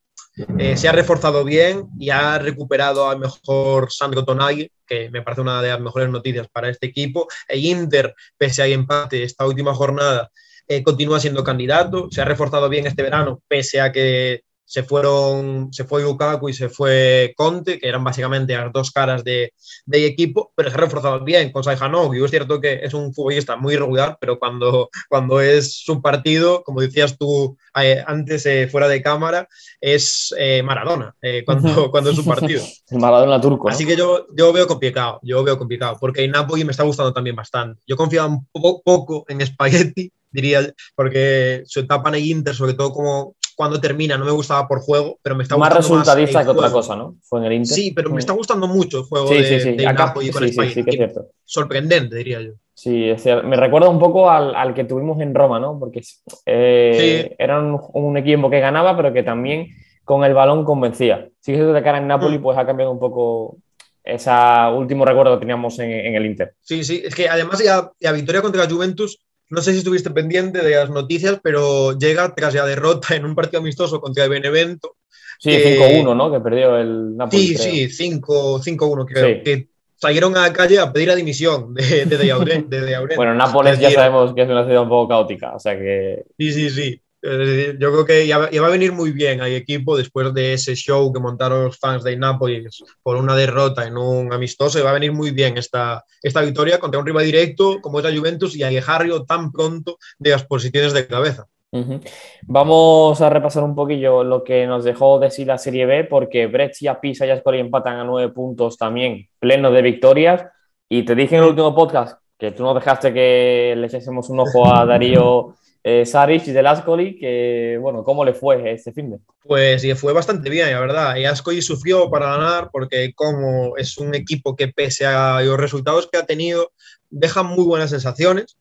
eh, se ha reforzado bien y ha recuperado al mejor Sandro Tonali, que me parece una de las mejores noticias para este equipo. E Inter, pese a empate esta última jornada, eh, continúa siendo candidato. Se ha reforzado bien este verano, pese a que se fueron, se fue Lukaku y se fue Conte, que eran básicamente las dos caras de, de equipo, pero se ha reforzado bien con Saihanoglu. Es cierto que es un futbolista muy regular, pero cuando, cuando es su partido, como decías tú eh, antes eh, fuera de cámara, es eh, Maradona cuando, cuando es su partido. Maradona turco. Así que yo, yo veo complicado, yo veo complicado, porque Napoli me está gustando también bastante. Yo confiaba un poco, poco en Spaghetti, diría, porque su etapa en el Inter, sobre todo como cuando termina, no me gustaba por juego, pero me está más gustando resultadista más que otra cosa, ¿no? Fue en el Inter. Sí, pero me está gustando mucho el juego Sí, de, sí, sí. de Acá- Napoli con sí, sí, Spaghetti. sí que es cierto. Sorprendente, diría yo. Sí, es cierto. me recuerda un poco al, al que tuvimos en Roma, ¿no? Porque eh, era un, un equipo que ganaba, pero que también con el balón convencía. Sí que de cara en Napoli, Mm. pues ha cambiado un poco ese último recuerdo que teníamos en, en el Inter. Sí, sí, es que además ya la victoria contra la Juventus, no sé si estuviste pendiente de las noticias, pero llega tras la derrota en un partido amistoso contra el Benevento. Sí, Que- 5-1, ¿no? Que perdió el Napoli. Sí, creo. sí, 5 5-1 creo. Sí. Que salieron a la calle a pedir la dimisión de, de, de de. Bueno, Nápoles Es ya sabemos que es una ciudad un poco caótica, o sea que Sí, sí, sí. Yo creo que ya, va- a venir muy bien al equipo después de ese show que montaron los fans de Nápoles por una derrota en un amistoso. y va a venir muy bien esta, esta victoria contra un rival directo como es la Juventus y alejarlo tan pronto de las posiciones de cabeza. Ujú. Vamos a repasar un poquillo lo que nos dejó de sí la Serie B, porque Brescia, Pisa y Ascoli empatan a nueve puntos también, pleno de victorias. Y te dije en el último podcast que tú nos dejaste que le echásemos un ojo a Darío eh, Saric del Ascoli, que bueno, ¿cómo le fue este fin de? Pues y fue bastante bien, la verdad. Y Ascoli sufrió para ganar porque como es un equipo que pese a los resultados que ha tenido, deja muy buenas sensaciones.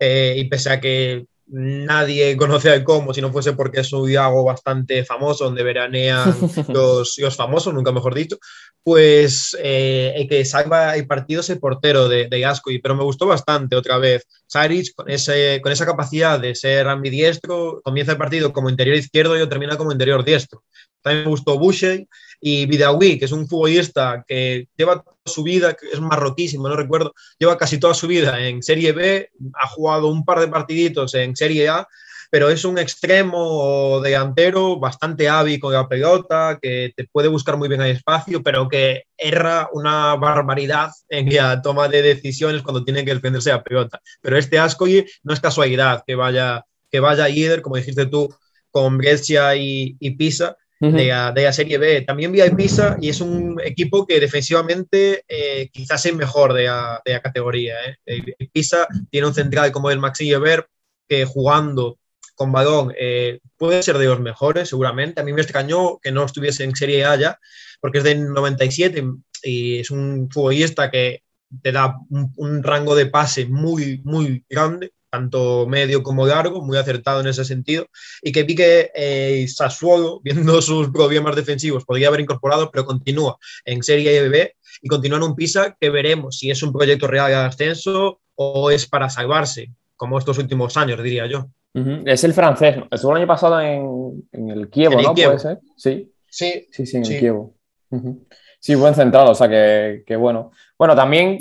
Eh, y pese a que nadie conoce al Como si no fuese porque es un lago bastante famoso donde veranean los, los famosos, nunca mejor dicho, pues eh, el que salva el partido es el portero de, de Ascoli, pero me gustó bastante otra vez. Saric, con, ese, con esa capacidad de ser ambidiestro, comienza el partido como interior izquierdo y lo termina como interior diestro. También me gustó Boucher y Vidawi, que es un futbolista que lleva toda su vida, que es marroquísimo, no recuerdo, lleva casi toda su vida en Serie B, ha jugado un par de partiditos en Serie A, pero es un extremo delantero bastante hábil con la pelota, que te puede buscar muy bien el espacio, pero que erra una barbaridad en la toma de decisiones cuando tiene que defenderse la pelota. Pero este Ascoli no es casualidad que vaya, que vaya líder, como dijiste tú, con Brescia y Pisa, de la, Serie B. También vi Pisa y es un equipo que defensivamente eh, quizás es mejor de la, categoría. ¿eh? El Pisa tiene un central como el Maxi Ver que jugando con balón eh, puede ser de los mejores, seguramente. A mí me extrañó que no estuviese en Serie A ya, porque es del 97 y es un futbolista que te da un, un rango de pase muy, muy grande tanto medio como largo, muy acertado en ese sentido, y que vi que eh, Sassuolo, viendo sus problemas defensivos, podría haber incorporado, pero continúa en Serie B y continúa en un Pisa que veremos si es un proyecto real de ascenso o es para salvarse, como estos últimos años, diría yo. Uh -huh. Es el francés, estuvo el año pasado en, en el Kievo, ¿no? Kievo. ¿Puede ser? Sí. Sí, sí, sí, en sí. el Kievo. Uh -huh. Sí, buen centrado, o sea que, que bueno. Bueno, también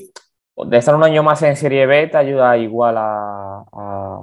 de estar un año más en Serie B te ayuda igual a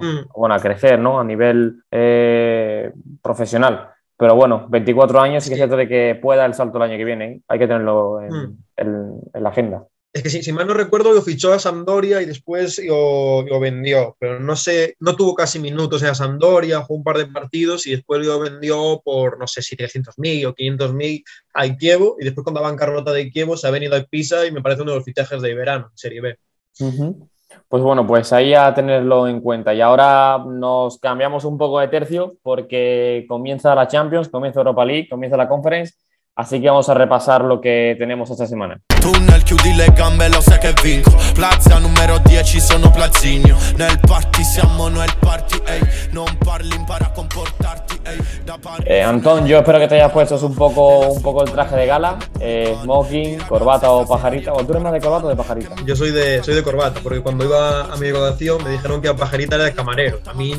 mm. bueno, a crecer, ¿no? A nivel eh, profesional. Pero bueno, 24 años sí que es cierto de que pueda el salto el año que viene. ¿eh? Hay que tenerlo en, mm. en, en la agenda. Es que si, si, mal no recuerdo, lo fichó a Sampdoria y después lo, lo, vendió. Pero no sé, no tuvo casi minutos en la Sampdoria, jugó un par de partidos y después lo vendió por, no sé si 300.000 o 500.000 al Kievo. Y después, cuando va en carrota de Kievo, se ha venido al Pisa y me parece uno de los fichajes de verano, Serie B. Uh -huh. Pues bueno, pues ahí a tenerlo en cuenta. Y ahora nos cambiamos un poco de tercio porque comienza la Champions, comienza Europa League, comienza la Conference. Así que vamos a repasar lo que tenemos esta semana. Tunnel, chiudi le gambe, lo sai che vinco. Plaza numero 10, sono Plazinio. Nel party siamo noi il party, ey. Non parli, impara a comportarti, ey. Da eh, Antón, yo espero que te hayas puesto un poco, un poco el traje de gala. Eh, smoking, corbata o pajarita. ¿O tú eres más de corbata o de pajarita? Yo soy de, soy de corbata, porque cuando iba a mi graduación me dijeron que la pajarita era de camarero. A mí,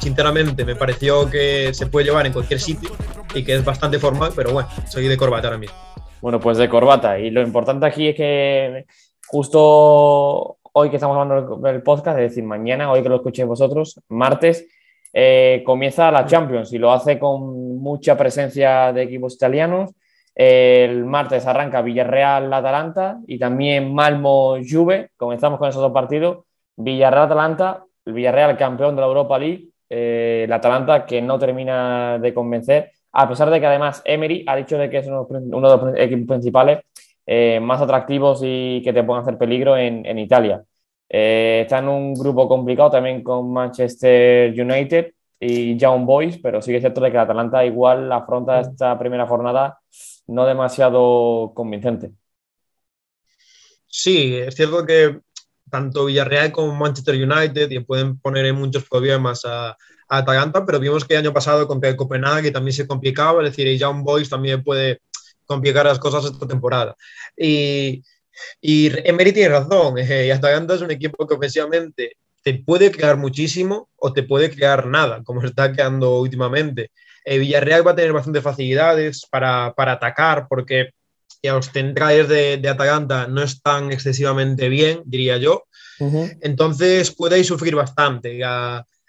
sinceramente, me pareció que se puede llevar en cualquier sitio y que es bastante formal, pero bueno, soy de corbata ahora mismo. Bueno, pues de corbata. Y lo importante aquí es que justo hoy que estamos hablando del podcast, es decir, mañana, hoy que lo escuchéis vosotros, martes, eh, comienza la Champions y lo hace con mucha presencia de equipos italianos. El martes arranca Villarreal-Atalanta y también Malmo-Juve. Comenzamos con esos dos partidos. Villarreal-Atalanta, el Villarreal campeón de la Europa League, eh, el Atalanta que no termina de convencer, a pesar de que además Emery ha dicho de que es uno, de los equipos principales eh, más atractivos y que te pueden hacer peligro en, en Italia. Eh, está en un grupo complicado también con Manchester United y Young Boys, pero sí que es cierto de que el Atalanta igual afronta mm. esta primera jornada no demasiado convincente. Sí, es cierto que tanto Villarreal como Manchester United y pueden poner en muchos problemas a, a, Atalanta, pero vimos que el año pasado contra el Copenhague también se complicaba, es decir, Young Boys también puede complicar las cosas esta temporada. Y, y Emery tiene razón, eh, y Atalanta es un equipo que ofensivamente te puede crear muchísimo o te puede crear nada, como se está quedando últimamente. Eh, Villarreal va a tener bastantes facilidades para, para atacar, porque ya los centrales de, de, Atalanta no están excesivamente bien, diría yo. Uh -huh. Entonces puede sufrir bastante.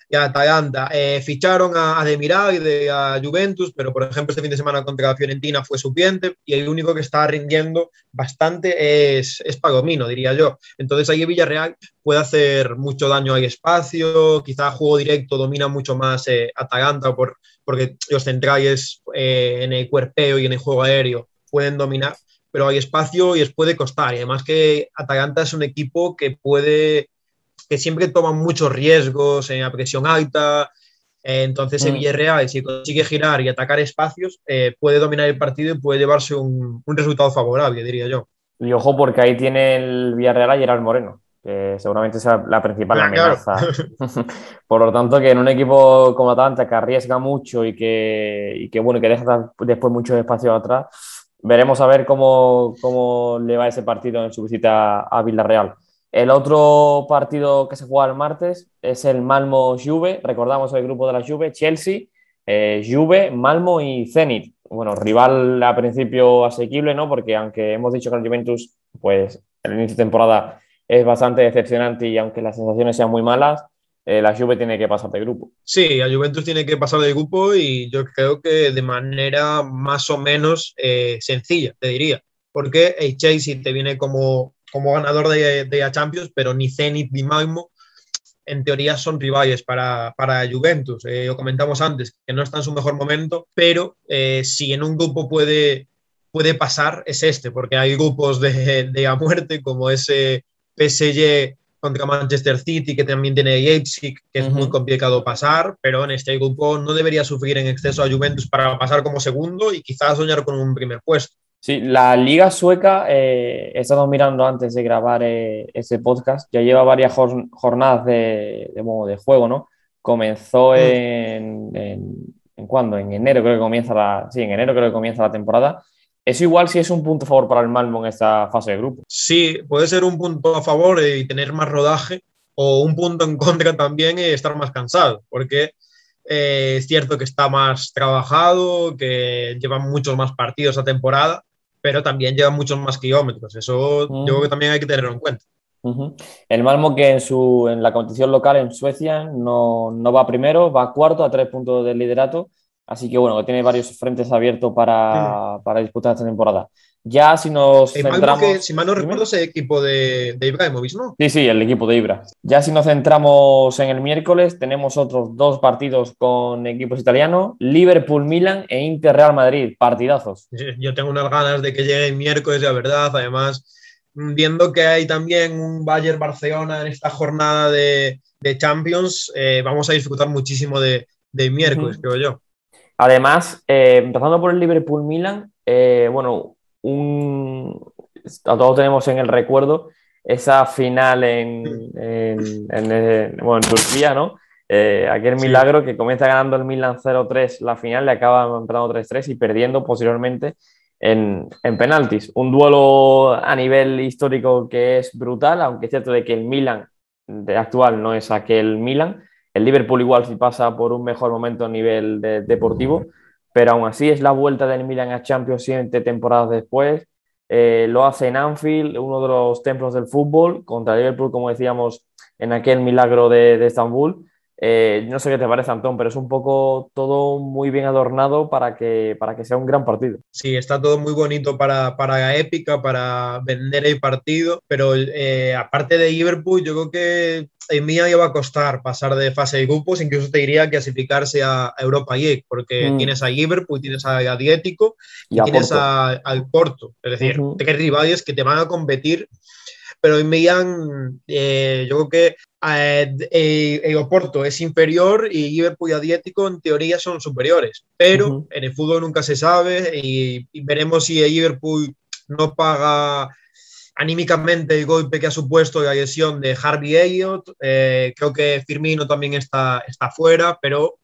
Y a Atalanta. Eh, ficharon a, a Demiral y de, a Juventus, pero por ejemplo este fin de semana contra la Fiorentina fue suplente y el único que está rindiendo bastante es, es Palomino, diría yo. Entonces ahí Villarreal puede hacer mucho daño al espacio, quizá juego directo domina mucho más eh, Atalanta por, porque los centrales eh, en el cuerpeo y en el juego aéreo pueden dominar, pero hay espacio y les puede costar. Y además que Atalanta es un equipo que puede que siempre toman muchos riesgos en la presión alta. Eh, entonces, el mm. Villarreal, si consigue girar y atacar espacios, eh, puede dominar el partido y puede llevarse un, un, resultado favorable, diría yo. Y ojo, porque ahí tiene el Villarreal a Gerard Moreno, que seguramente sea la principal ah, amenaza. Claro. Por lo tanto, que en un equipo como Atalanta que arriesga mucho y que, y que, bueno, que deja después mucho espacio atrás, veremos a ver cómo, cómo le va ese partido en su visita a Villarreal. El otro partido que se juega el martes es el Malmo-Juve. Recordamos el grupo de la Juve, Chelsea, eh, Juve, Malmo y Zenit. Bueno, rival a principio asequible, ¿no? Porque aunque hemos dicho que el Juventus, pues el inicio de temporada es bastante decepcionante y aunque las sensaciones sean muy malas, eh, la Juve tiene que pasar de grupo. Sí, la Juventus tiene que pasar de grupo y yo creo que de manera más o menos eh, sencilla, te diría. Porque el Chelsea te viene como como ganador de, de la Champions, pero ni Zenit ni Malmo en teoría son rivales para, para Juventus. Eh, lo comentamos antes, que no está en su mejor momento, pero eh, si en un grupo puede, puede pasar, es este, porque hay grupos de, de a muerte, como ese PSG contra Manchester City, que también tiene Leipzig, que es uh -huh. muy complicado pasar, pero en este grupo no debería sufrir en exceso a Juventus para pasar como segundo y quizás soñar con un primer puesto. Sí, la liga sueca, eh, he estado mirando antes de grabar eh, ese podcast, ya lleva varias jornadas de, de, de juego, ¿no? Comenzó en, en, en, ¿cuándo? En enero creo que comienza la, sí, en enero creo que comienza la temporada. ¿Es igual si es un punto a favor para el Malmo en esta fase de grupo? Sí, puede ser un punto a favor y tener más rodaje, o un punto en contra también y estar más cansado, porque eh, es cierto que está más trabajado, que lleva muchos más partidos a temporada, pero también lleva muchos más kilómetros. Eso uh -huh. yo creo que también hay que tenerlo en cuenta. Uh -huh. El Malmo que en, su, en la competición local en Suecia no, no va primero, va cuarto a tres puntos del liderato. Así que bueno, tiene varios frentes abiertos para, -huh. para disputar esta temporada. Ya si nos centramos... Que, si mal no recuerdo, es el equipo de, de Ibrahimovic, ¿no? Sí, sí, el equipo de Ibra. Ya si nos centramos en el miércoles, tenemos otros dos partidos con equipos italianos, Liverpool-Milan e Inter-Real Madrid, partidazos. Yo tengo unas ganas de que llegue el miércoles, la verdad, además, viendo que hay también un Bayern-Barcelona en esta jornada de, de Champions, eh, vamos a disfrutar muchísimo de, de miércoles, uh -huh. creo yo. Además, eh, empezando por el Liverpool-Milan, eh, bueno, un, todos tenemos en el recuerdo esa final en, en, en, en bueno, en Turquía, ¿no? Eh, aquel sí. milagro que comienza ganando el Milan 0-3 la final, le acaba empezando 3-3 y perdiendo posteriormente en, en, penaltis. Un duelo a nivel histórico que es brutal, aunque es cierto de que el Milan de actual no es aquel Milan. El Liverpool igual si pasa por un mejor momento a nivel de, deportivo, pero aún así es la vuelta del Milan a Champions siete temporadas después. Eh, lo hace en Anfield, uno de los templos del fútbol, contra Liverpool, como decíamos, en aquel milagro de Estambul. Eh, no sé qué te parece, Antón, pero es un poco todo muy bien adornado para que, para que sea un gran partido. Sí, está todo muy bonito para, para épica, para vender el partido, pero eh, aparte de Liverpool, yo creo que en mía iba a costar pasar de fase de grupos, incluso te diría clasificarse a Europa League, porque mm. tienes a Liverpool, tienes a Adriático y, tienes al Porto. Es decir, uh -huh. rivales que te van a competir pero en Millán eh, yo creo que eh, el Oporto es inferior y Liverpool y Adriático en teoría son superiores, pero uh -huh. en el fútbol nunca se sabe y, y veremos si el Liverpool no paga anímicamente el golpe que ha supuesto la lesión de Harvey Elliott. Eh, creo que Firmino también está, está fuera, pero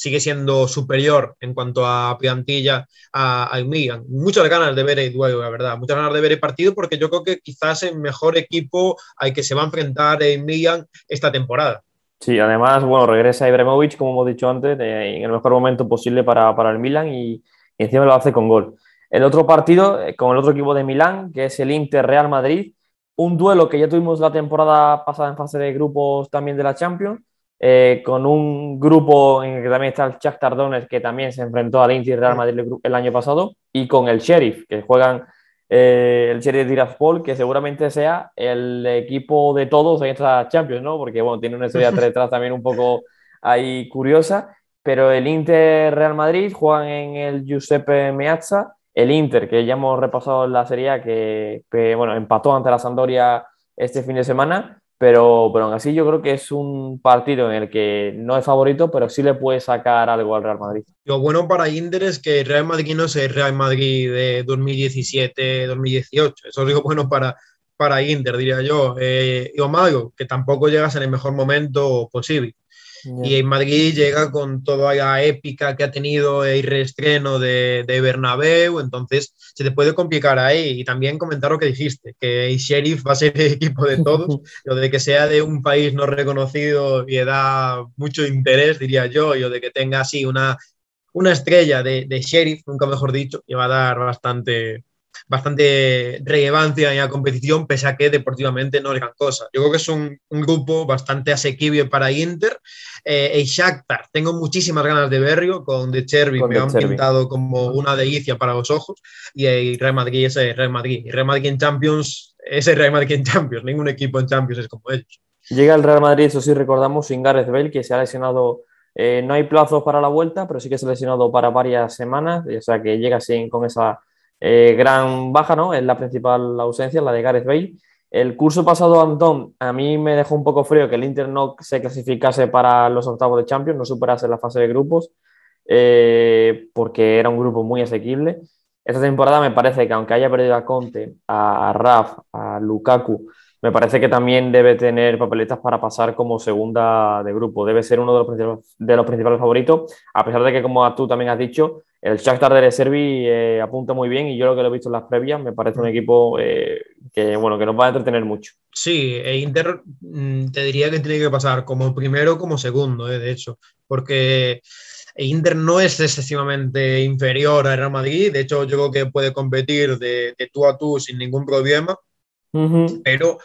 sigue siendo superior en cuanto a plantilla al Milan. Muchas ganas de ver el duelo, la verdad. Muchas ganas de ver el partido porque yo creo que quizás el mejor equipo al que se va a enfrentar el Milan esta temporada. Sí, además, bueno, regresa Ibrahimovic, como hemos dicho antes, en el mejor momento posible para, para el Milan y, y, encima lo hace con gol. El otro partido, eh, con el otro equipo de Milán, que es el Inter Real Madrid, un duelo que ya tuvimos la temporada pasada en fase de grupos también de la Champions, eh, con un grupo en el que también está el Shakhtar Donetsk, que también se enfrentó al Inter Real Madrid el año pasado, y con el Sheriff, que juegan eh, el Sheriff de Tiraspol, que seguramente sea el equipo de todos en esta Champions, ¿no? Porque, bueno, tiene una historia detrás también un poco ahí curiosa, pero el Inter Real Madrid juegan en el Giuseppe Meazza, el Inter, que ya hemos repasado en la serie, que, que bueno, empató ante la Sampdoria este fin de semana, pero, pero aún así yo creo que es un partido en el que no es favorito, pero sí le puede sacar algo al Real Madrid. Lo bueno para Inter es que el Real Madrid no es el Real Madrid de 2017-2018. Eso es lo bueno para, para Inter, diría yo. Eh, y lo malo, que tampoco llegas en el mejor momento posible. Yeah. Y en Madrid llega con toda la épica que ha tenido el reestreno de, de, Bernabéu, entonces se te puede complicar ahí. Y también comentar lo que dijiste, que el Sheriff va a ser el equipo de todos, lo de que sea de un país no reconocido y da mucho interés, diría yo, y lo de que tenga así una, una estrella de, de Sheriff, nunca mejor dicho, y va a dar bastante, bastante relevancia en la competición, pese a que deportivamente no es gran cosa. Yo creo que es un, un grupo bastante asequible para Inter. Eh, el Shakhtar, tengo muchísimas ganas de verlo, con De Chervi me han pintado como una delicia para los ojos, y el Real Madrid es el Real Madrid. El Real Madrid en Champions es el Real Madrid en Champions, ningún equipo en Champions es como ellos. Llega el Real Madrid, eso sí recordamos, sin Gareth Bale, que se ha lesionado eh, no hay plazos para la vuelta, pero sí que se ha lesionado para varias semanas, o sea que llega sin, con esa eh, gran baja, ¿no? Es la principal ausencia, la de Gareth Bale. El curso pasado, Antón, a mí me dejó un poco frío que el Inter no se clasificase para los octavos de Champions, no superase la fase de grupos, eh, porque era un grupo muy asequible. Esta temporada me parece que aunque haya perdido a Conte, a Raf, a Lukaku, me parece que también debe tener papeletas para pasar como segunda de grupo. Debe ser uno de los, de los principales favoritos, a pesar de que, como tú también has dicho, el Shakhtar de Servi eh, apunta muy bien y yo lo que lo he visto en las previas me parece un equipo eh, que, bueno, que nos va a entretener mucho. Sí, e Inter mm, te diría que tiene que pasar como primero como segundo, eh, de hecho, porque Inter no es excesivamente inferior al Real Madrid, de hecho yo creo que puede competir de, de tú a tú sin ningún problema, uh -huh. pero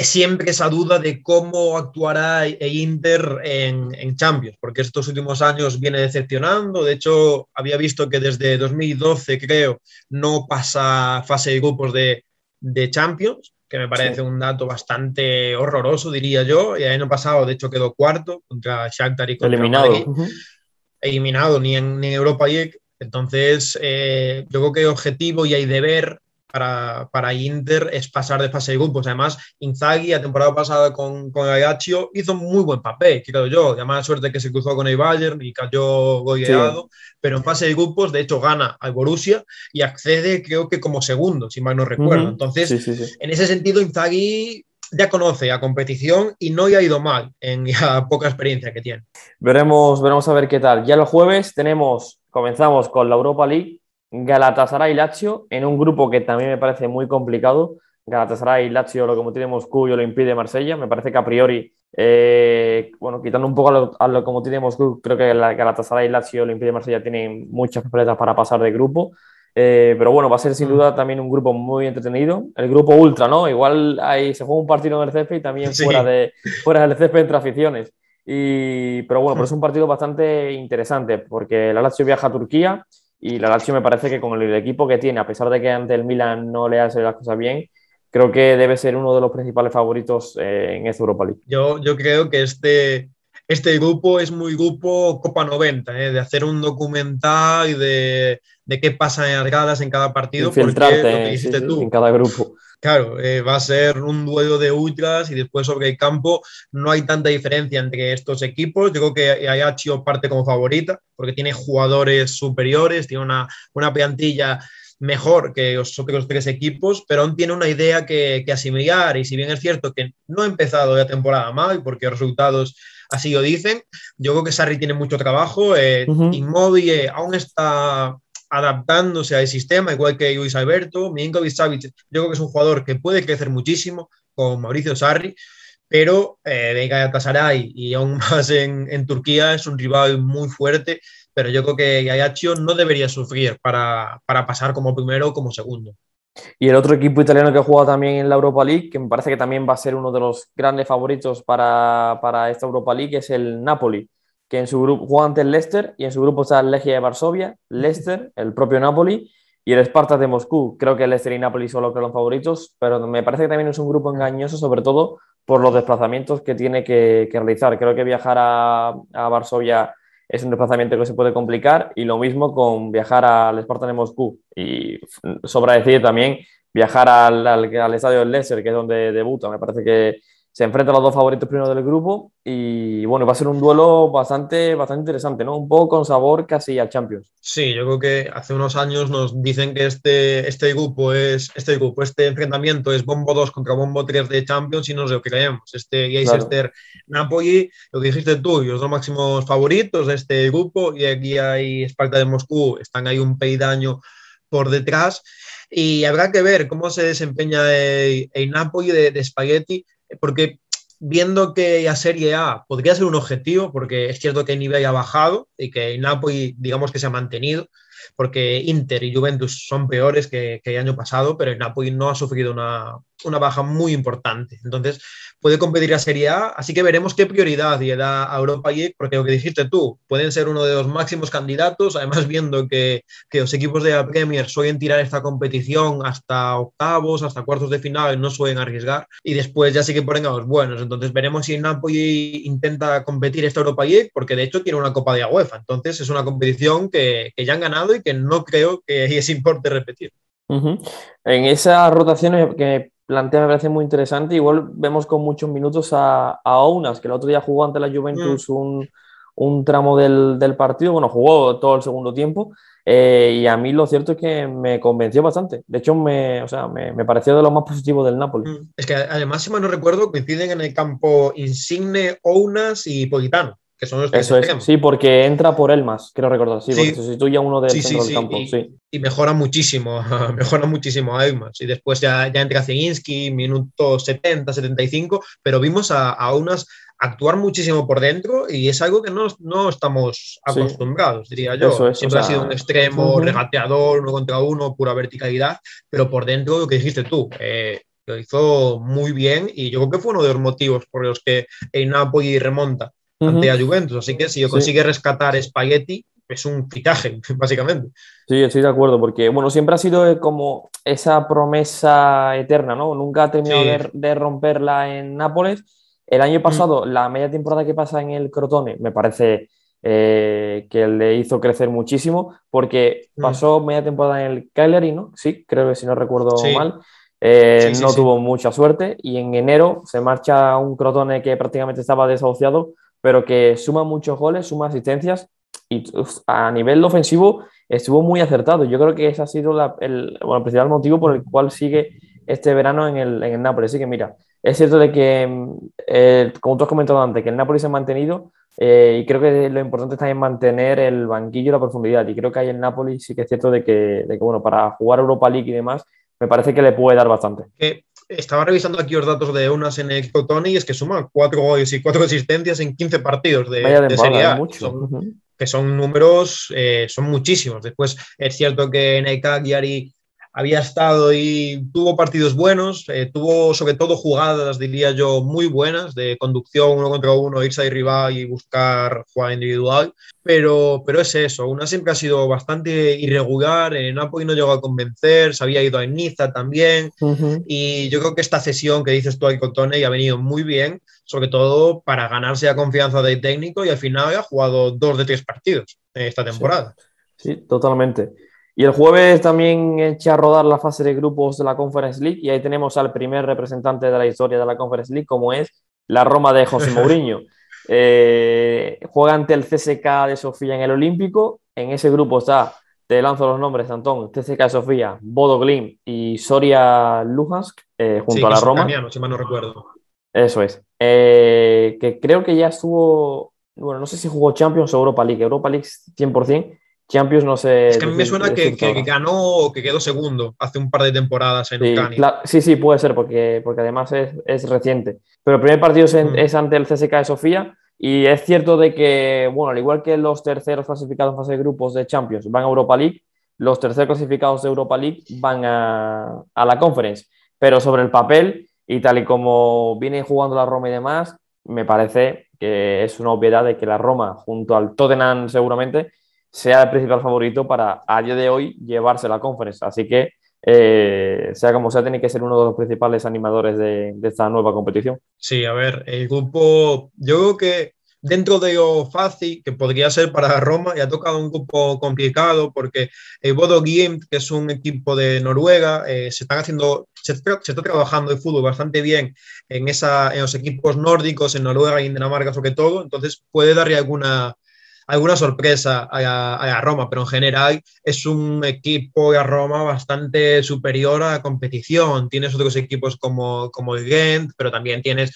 siempre esa duda de cómo actuará el Inter en, en, Champions, porque estos últimos años viene decepcionando. De hecho, había visto que desde 2012, creo, no pasa fase de grupos de, de Champions, que me parece sí. un dato bastante horroroso, diría yo. Y el año pasado, de hecho, quedó cuarto contra Shakhtar y contra Eliminado. Madrid. Uh -huh. Eliminado ni en, ni en Europa League. Entonces, eh, yo creo que objetivo y hay deber para, para, Inter es pasar de fase de grupos. Además, Inzaghi, la temporada pasada con, con Agaccio, hizo muy buen papel, creo yo. Además, suerte que se cruzó con el Bayern y cayó goleado. Sí. Pero en fase de grupos, de hecho, gana al Borussia y accede, creo que como segundo, si mal no recuerdo. Uh -huh. Entonces, sí, sí, en ese sentido, Inzaghi ya conoce a competición y no le ha ido mal en la poca experiencia que tiene. Veremos, veremos a ver qué tal. Ya los jueves tenemos, comenzamos con la Europa League Galatasaray y Lazio en un grupo que también me parece muy complicado. Galatasaray y Lazio, lo como tiene Moscú y lo impide Marsella. Me parece que a priori, eh, bueno, quitando un poco a lo, a lo como tiene Moscú, creo que la Galatasaray y Lazio lo impide Marsella tienen muchas papeletas para pasar de grupo. Eh, pero bueno, va a ser sin duda también un grupo muy entretenido. El grupo ultra, ¿no? Igual ahí se juega un partido en el césped y también sí. fuera, de, fuera del césped entre aficiones. Y, pero bueno, pero es un partido bastante interesante porque la Lazio viaja a Turquía y la Lazio me parece que con el equipo que tiene, a pesar de que ante el Milan no le hace las cosas bien, creo que debe ser uno de los principales favoritos eh, en esta Europa League. Yo, yo creo que este, este grupo es muy grupo Copa 90, ¿eh? de hacer un documental y de, de, qué pasa en las gradas en cada partido. Infiltrarte sí, tú, en cada grupo. Claro, eh, va a ser un duelo de ultras y después sobre el campo no hay tanta diferencia entre estos equipos. Yo creo que Ayaccio parte como favorita porque tiene jugadores superiores, tiene una, una plantilla mejor que los otros tres equipos, pero aún tiene una idea que, que, asimilar y si bien es cierto que no ha empezado la temporada mal porque los resultados así lo dicen, yo creo que Sarri tiene mucho trabajo, eh, uh -huh. Inmóvil aún está adaptándose al sistema, igual que Luis Alberto, Milinkovic Savic, yo creo que es un jugador que puede crecer muchísimo con Mauricio Sarri, pero eh, Galatasaray y aún más en, Turquía es un rival muy fuerte, pero yo creo que Ayaccio no debería sufrir para, para pasar como primero o como segundo. Y el otro equipo italiano que jugado también en la Europa League, que me parece que también va a ser uno de los grandes favoritos para, para esta Europa League, es el Napoli que en su grupo juega ante el Leicester y en su grupo está el Legia de Varsovia, Leicester, el propio Napoli y el Spartak de Moscú. Creo que Leicester y Napoli son los que son favoritos, pero me parece que también es un grupo engañoso, sobre todo por los desplazamientos que tiene que, que realizar. Creo que viajar a, a, Varsovia es un desplazamiento que se puede complicar y lo mismo con viajar al Spartak de Moscú. Y sobra decir también viajar al, al, al estadio del Leicester, que es donde debuta. Me parece que se enfrentan los dos favoritos primero del grupo y bueno, va a ser un duelo bastante, bastante interesante, ¿no? Un poco con sabor casi a Champions. Sí, yo creo que hace unos años nos dicen que este, este grupo es este grupo, este enfrentamiento es Bombo 2 contra Bombo 3 de Champions y no sé lo creemos. Este Leicester claro. Napoli, lo dijiste tú, los dos máximos favoritos de este grupo y aquí hay Sparta de Moscú, están ahí un peidaño por detrás y habrá que ver cómo se desempeña el, el Napoli de, de Spaghetti porque viendo que la Serie A podría ser un objetivo, porque es cierto que el nivel ha bajado y que Napoli, digamos que se ha mantenido, porque Inter y Juventus son peores que, el año pasado, pero Napoli no ha sufrido una, una baja muy importante. Entonces, puede competir a Serie A, así que veremos qué prioridad le da a Europa League, porque lo que dijiste tú, pueden ser uno de los máximos candidatos, además viendo que, que los equipos de la Premier suelen tirar esta competición hasta octavos, hasta cuartos de final, no suelen arriesgar, y después ya sí que ponen a los buenos. Entonces, veremos si el Napoli intenta competir esta Europa League, porque de hecho tiene una Copa de la UEFA, entonces es una competición que, que ya han ganado y que no creo que es importe repetir. Uh -huh. En esa rotación que plantea me parece muy interesante. Igual vemos con muchos minutos a, a Ounas, que el otro día jugó ante la Juventus mm. un, un, tramo del, del, partido, bueno, jugó todo el segundo tiempo. Eh, y a mí lo cierto es que me convenció bastante. De hecho, me, o sea, me, me pareció de lo más positivo del Napoli. Mm. Es que además, si mal no recuerdo, coinciden en el campo Insigne, Ounas y Politano que son los que Eso es, sí, porque entra por él más, quiero recordar, sí, sí. porque sustituye a uno del sí, centro sí, del campo. Y, y mejora muchísimo, mejora muchísimo a Eumans. Y después ya, ya entra Zielinski, minuto 70, 75, pero vimos a, a unas actuar muchísimo por dentro y es algo que no, no estamos acostumbrados, sí, diría yo. Es, Siempre o sea, ha sido un extremo, uh -huh. regateador, uno contra uno, pura verticalidad, pero por dentro lo que dijiste tú, eh, lo hizo muy bien y yo creo que fue uno de los motivos por los que el Napoli remonta ante a Juventus. Así que si yo consigue sí. rescatar Spaghetti, es un fichaje, básicamente. Sí, estoy de acuerdo, porque bueno, siempre ha sido como esa promesa eterna, ¿no? Nunca ha terminado sí. de, de, romperla en Nápoles. El año mm. pasado, mm. la media temporada que pasa en el Crotone, me parece eh, que le hizo crecer muchísimo, porque mm. pasó media temporada en el Cagliari, ¿no? Sí, creo que si no recuerdo sí. mal. Eh, no tuvo mucha suerte y en enero se marcha un Crotone que prácticamente estaba desahuciado pero que suma muchos goles, suma asistencias y a nivel ofensivo estuvo muy acertado. Yo creo que ese ha sido la, el, bueno, el, principal motivo por el cual sigue este verano en el, en el Nápoles. Así que mira, es cierto de que, eh, como tú has comentado antes, que el Nápoles se ha mantenido eh, y creo que lo importante está en mantener el banquillo y la profundidad. Y creo que ahí en Nápoles sí que es cierto de que, de que, bueno, para jugar Europa League y demás, me parece que le puede dar bastante. Eh, estaba revisando aquí los datos de unas en el Tony y es que suma cuatro goles y cuatro asistencias en 15 partidos de, de, de Serie A. Mucho. Son, uh -huh. Que son números, eh, son muchísimos. Después es cierto que en el Cagliari había estado y tuvo partidos buenos, eh, tuvo sobre todo jugadas, diría yo, muy buenas de conducción uno contra uno, irse a rival y buscar jugada individual, pero, pero es eso, una siempre ha sido bastante irregular, en Napoli no llegó a convencer, se había ido a Niza también, y yo creo que esta cesión que dices tú ahí con Tony ha venido muy bien, sobre todo para ganarse la confianza del técnico y al final ha jugado dos de tres partidos en esta temporada. sí, sí totalmente. Y el jueves también echa a rodar la fase de grupos de la Conference League y ahí tenemos al primer representante de la historia de la Conference League, como es la Roma de José Mourinho. Eh, juega ante el CSK de Sofía en el Olímpico. En ese grupo está, te lanzo los nombres, Antón, CSK de Sofía, Bodo Glim y Soria Luhansk, eh, junto a la Roma. si mal no recuerdo. Eso es. Eh, que creo que ya estuvo, bueno, no sé si jugó Champions o Europa League. Europa League 100%. Champions no sé. Es que a mí me suena que, que, ganó o que quedó segundo hace un par de temporadas en sí, sí, sí, puede ser, porque, porque además es, es reciente. Pero el primer partido es, mm. es, ante el CSK de Sofía. Y es cierto de que, bueno, al igual que los terceros clasificados en fase de grupos de Champions van a Europa League, los terceros clasificados de Europa League van a, a la Conference. Pero sobre el papel, y tal y como viene jugando la Roma y demás, me parece que es una obviedad de que la Roma, junto al Tottenham seguramente, sea el principal favorito para a día de hoy llevarse la conferencia. Así que, eh, sea como sea, tiene que ser uno de los principales animadores de, esta nueva competición. Sí, a ver, el grupo, yo creo que dentro de lo fácil que podría ser para Roma, y ha tocado un grupo complicado porque el Bodo Glimt, que es un equipo de Noruega, eh, se están haciendo, se está, trabajando el fútbol bastante bien en, esa, en los equipos nórdicos, en Noruega y en Dinamarca sobre todo, entonces puede darle alguna alguna sorpresa a, Roma, pero en general es un equipo de Roma bastante superior a la competición. Tienes otros equipos como, como el Gent, pero también tienes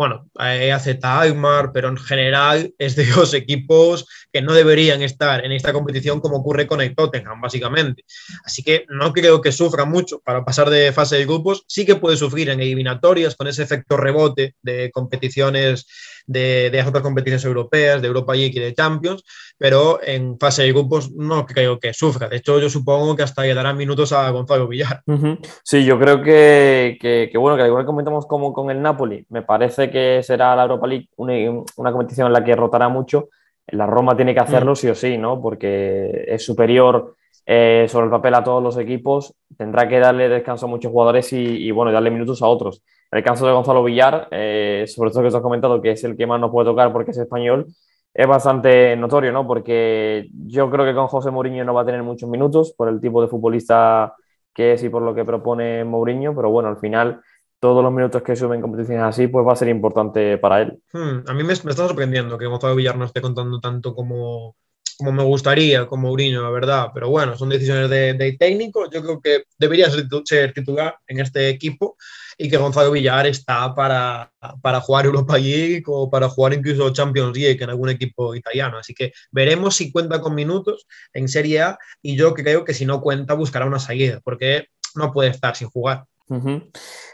bueno, hace Almar, pero en general es de los equipos que no deberían estar en esta competición como ocurre con el Tottenham, básicamente. Así que no creo que sufra mucho para pasar de fase de grupos. Sí que puede sufrir en eliminatorias con ese efecto rebote de competiciones de, de otras competiciones europeas, de Europa League y de Champions, pero en fase de grupos no creo que sufra. De hecho, yo supongo que hasta le darán minutos a Gonzalo Villar. Sí, yo creo que, que, bueno, que al igual que comentamos como con el Napoli, me parece que será la Europa League una, una competición en la que rotará mucho. La Roma tiene que hacerlo mm. sí o sí, ¿no? Porque es superior eh, sobre el papel a todos los equipos, tendrá que darle descanso a muchos jugadores y, y bueno, darle minutos a otros. El caso de Gonzalo Villar, eh, sobre todo que os has comentado que es el que más nos puede tocar porque es español, es bastante notorio, ¿no? Porque yo creo que con José Mourinho no va a tener muchos minutos por el tipo de futbolista que es y por lo que propone Mourinho, pero bueno, al final todos los minutos que suben en competiciones así, pues va a ser importante para él. Hmm, a mí me, está sorprendiendo que Gonzalo Villar no esté contando tanto como, como me gustaría, como Mourinho, la verdad. Pero bueno, son decisiones de, de técnico. Yo creo que debería ser titular en este equipo y que Gonzalo Villar está para, para jugar Europa League o para jugar incluso Champions League en algún equipo italiano. Así que veremos si cuenta con minutos en Serie A y yo creo que si no cuenta buscará una salida porque no puede estar sin jugar.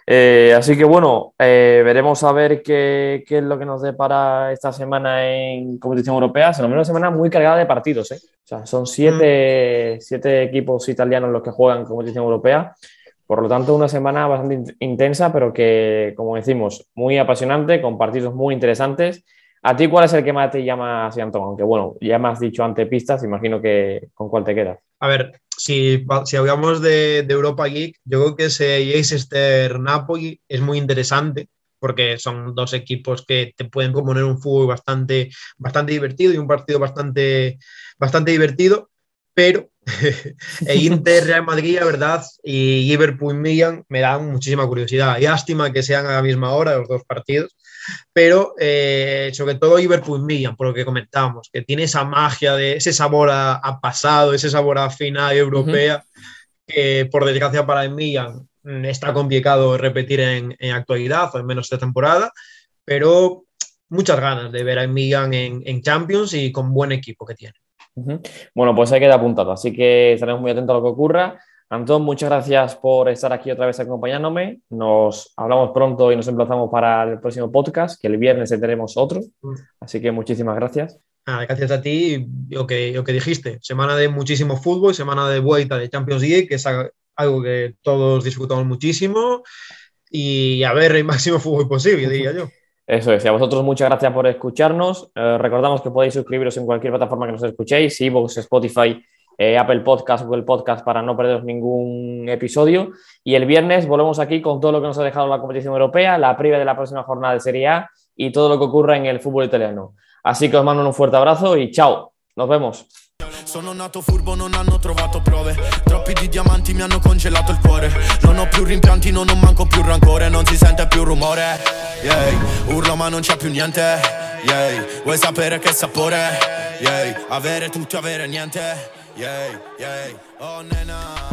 Eh, así que bueno, eh, veremos a ver qué, qué, es lo que nos para esta semana en competición europea. Será una semana muy cargada de partidos. ¿eh? O sea, son siete, siete, equipos italianos los que juegan en competición europea. Por lo tanto, una semana bastante intensa, pero que, como decimos, muy apasionante, con partidos muy interesantes. ¿A ti cuál es el que más te llama, Antón? Aunque bueno, ya me has dicho ante pistas, imagino que con cuál te quedas. A ver, si, hablamos de, Europa League, yo creo que ese Leicester Napoli es muy interesante porque son dos equipos que te pueden proponer un fútbol bastante, bastante divertido y un partido bastante, bastante divertido, pero el Inter, Real Madrid, verdad, y Liverpool Milan me dan muchísima curiosidad. Y lástima que sean a la misma hora los dos partidos, pero eh, sobre todo Liverpool Milan, por lo que comentábamos, que tiene esa magia de ese sabor a, pasado, ese sabor a final europea, que por desgracia para el Milan mm, está complicado repetir en, en actualidad, o en menos esta temporada, pero muchas ganas de ver a Milan en, en Champions y con buen equipo que tiene. Bueno, pues ahí queda apuntado, así que estaremos muy atentos a lo que ocurra. Antón, muchas gracias por estar aquí otra vez acompañándome. Nos hablamos pronto y nos emplazamos para el próximo podcast, que el viernes tendremos otro. Así que muchísimas gracias. gracias a ti. Lo que, lo que dijiste, semana de muchísimo fútbol, semana de vuelta de Champions League, que es algo que todos disfrutamos muchísimo y a ver el máximo fútbol posible, diría yo. Eso es, a vosotros muchas gracias por escucharnos. Eh, recordamos que podéis suscribiros en cualquier plataforma que nos escuchéis, Evox, Spotify, eh, Apple Podcast, Google Podcast, para no perderos ningún episodio. Y el viernes volvemos aquí con todo lo que nos ha dejado la competición europea, la previa de la próxima jornada de Serie A y todo lo que ocurra en el fútbol italiano. Así que os mando un fuerte abrazo y chao. Nos vemos. Sono nato furbo, non hanno trovato prove. Troppi di diamanti mi hanno congelato il cuore. Non ho più rimpianti, non ho manco più rancore. Non si sente più rumore. Yeah. Urlo ma non c'è più niente. Yeah. Vuoi sapere che sapore? Yeah. Avere tutto, avere niente. Yeah. Yeah. Oh nena.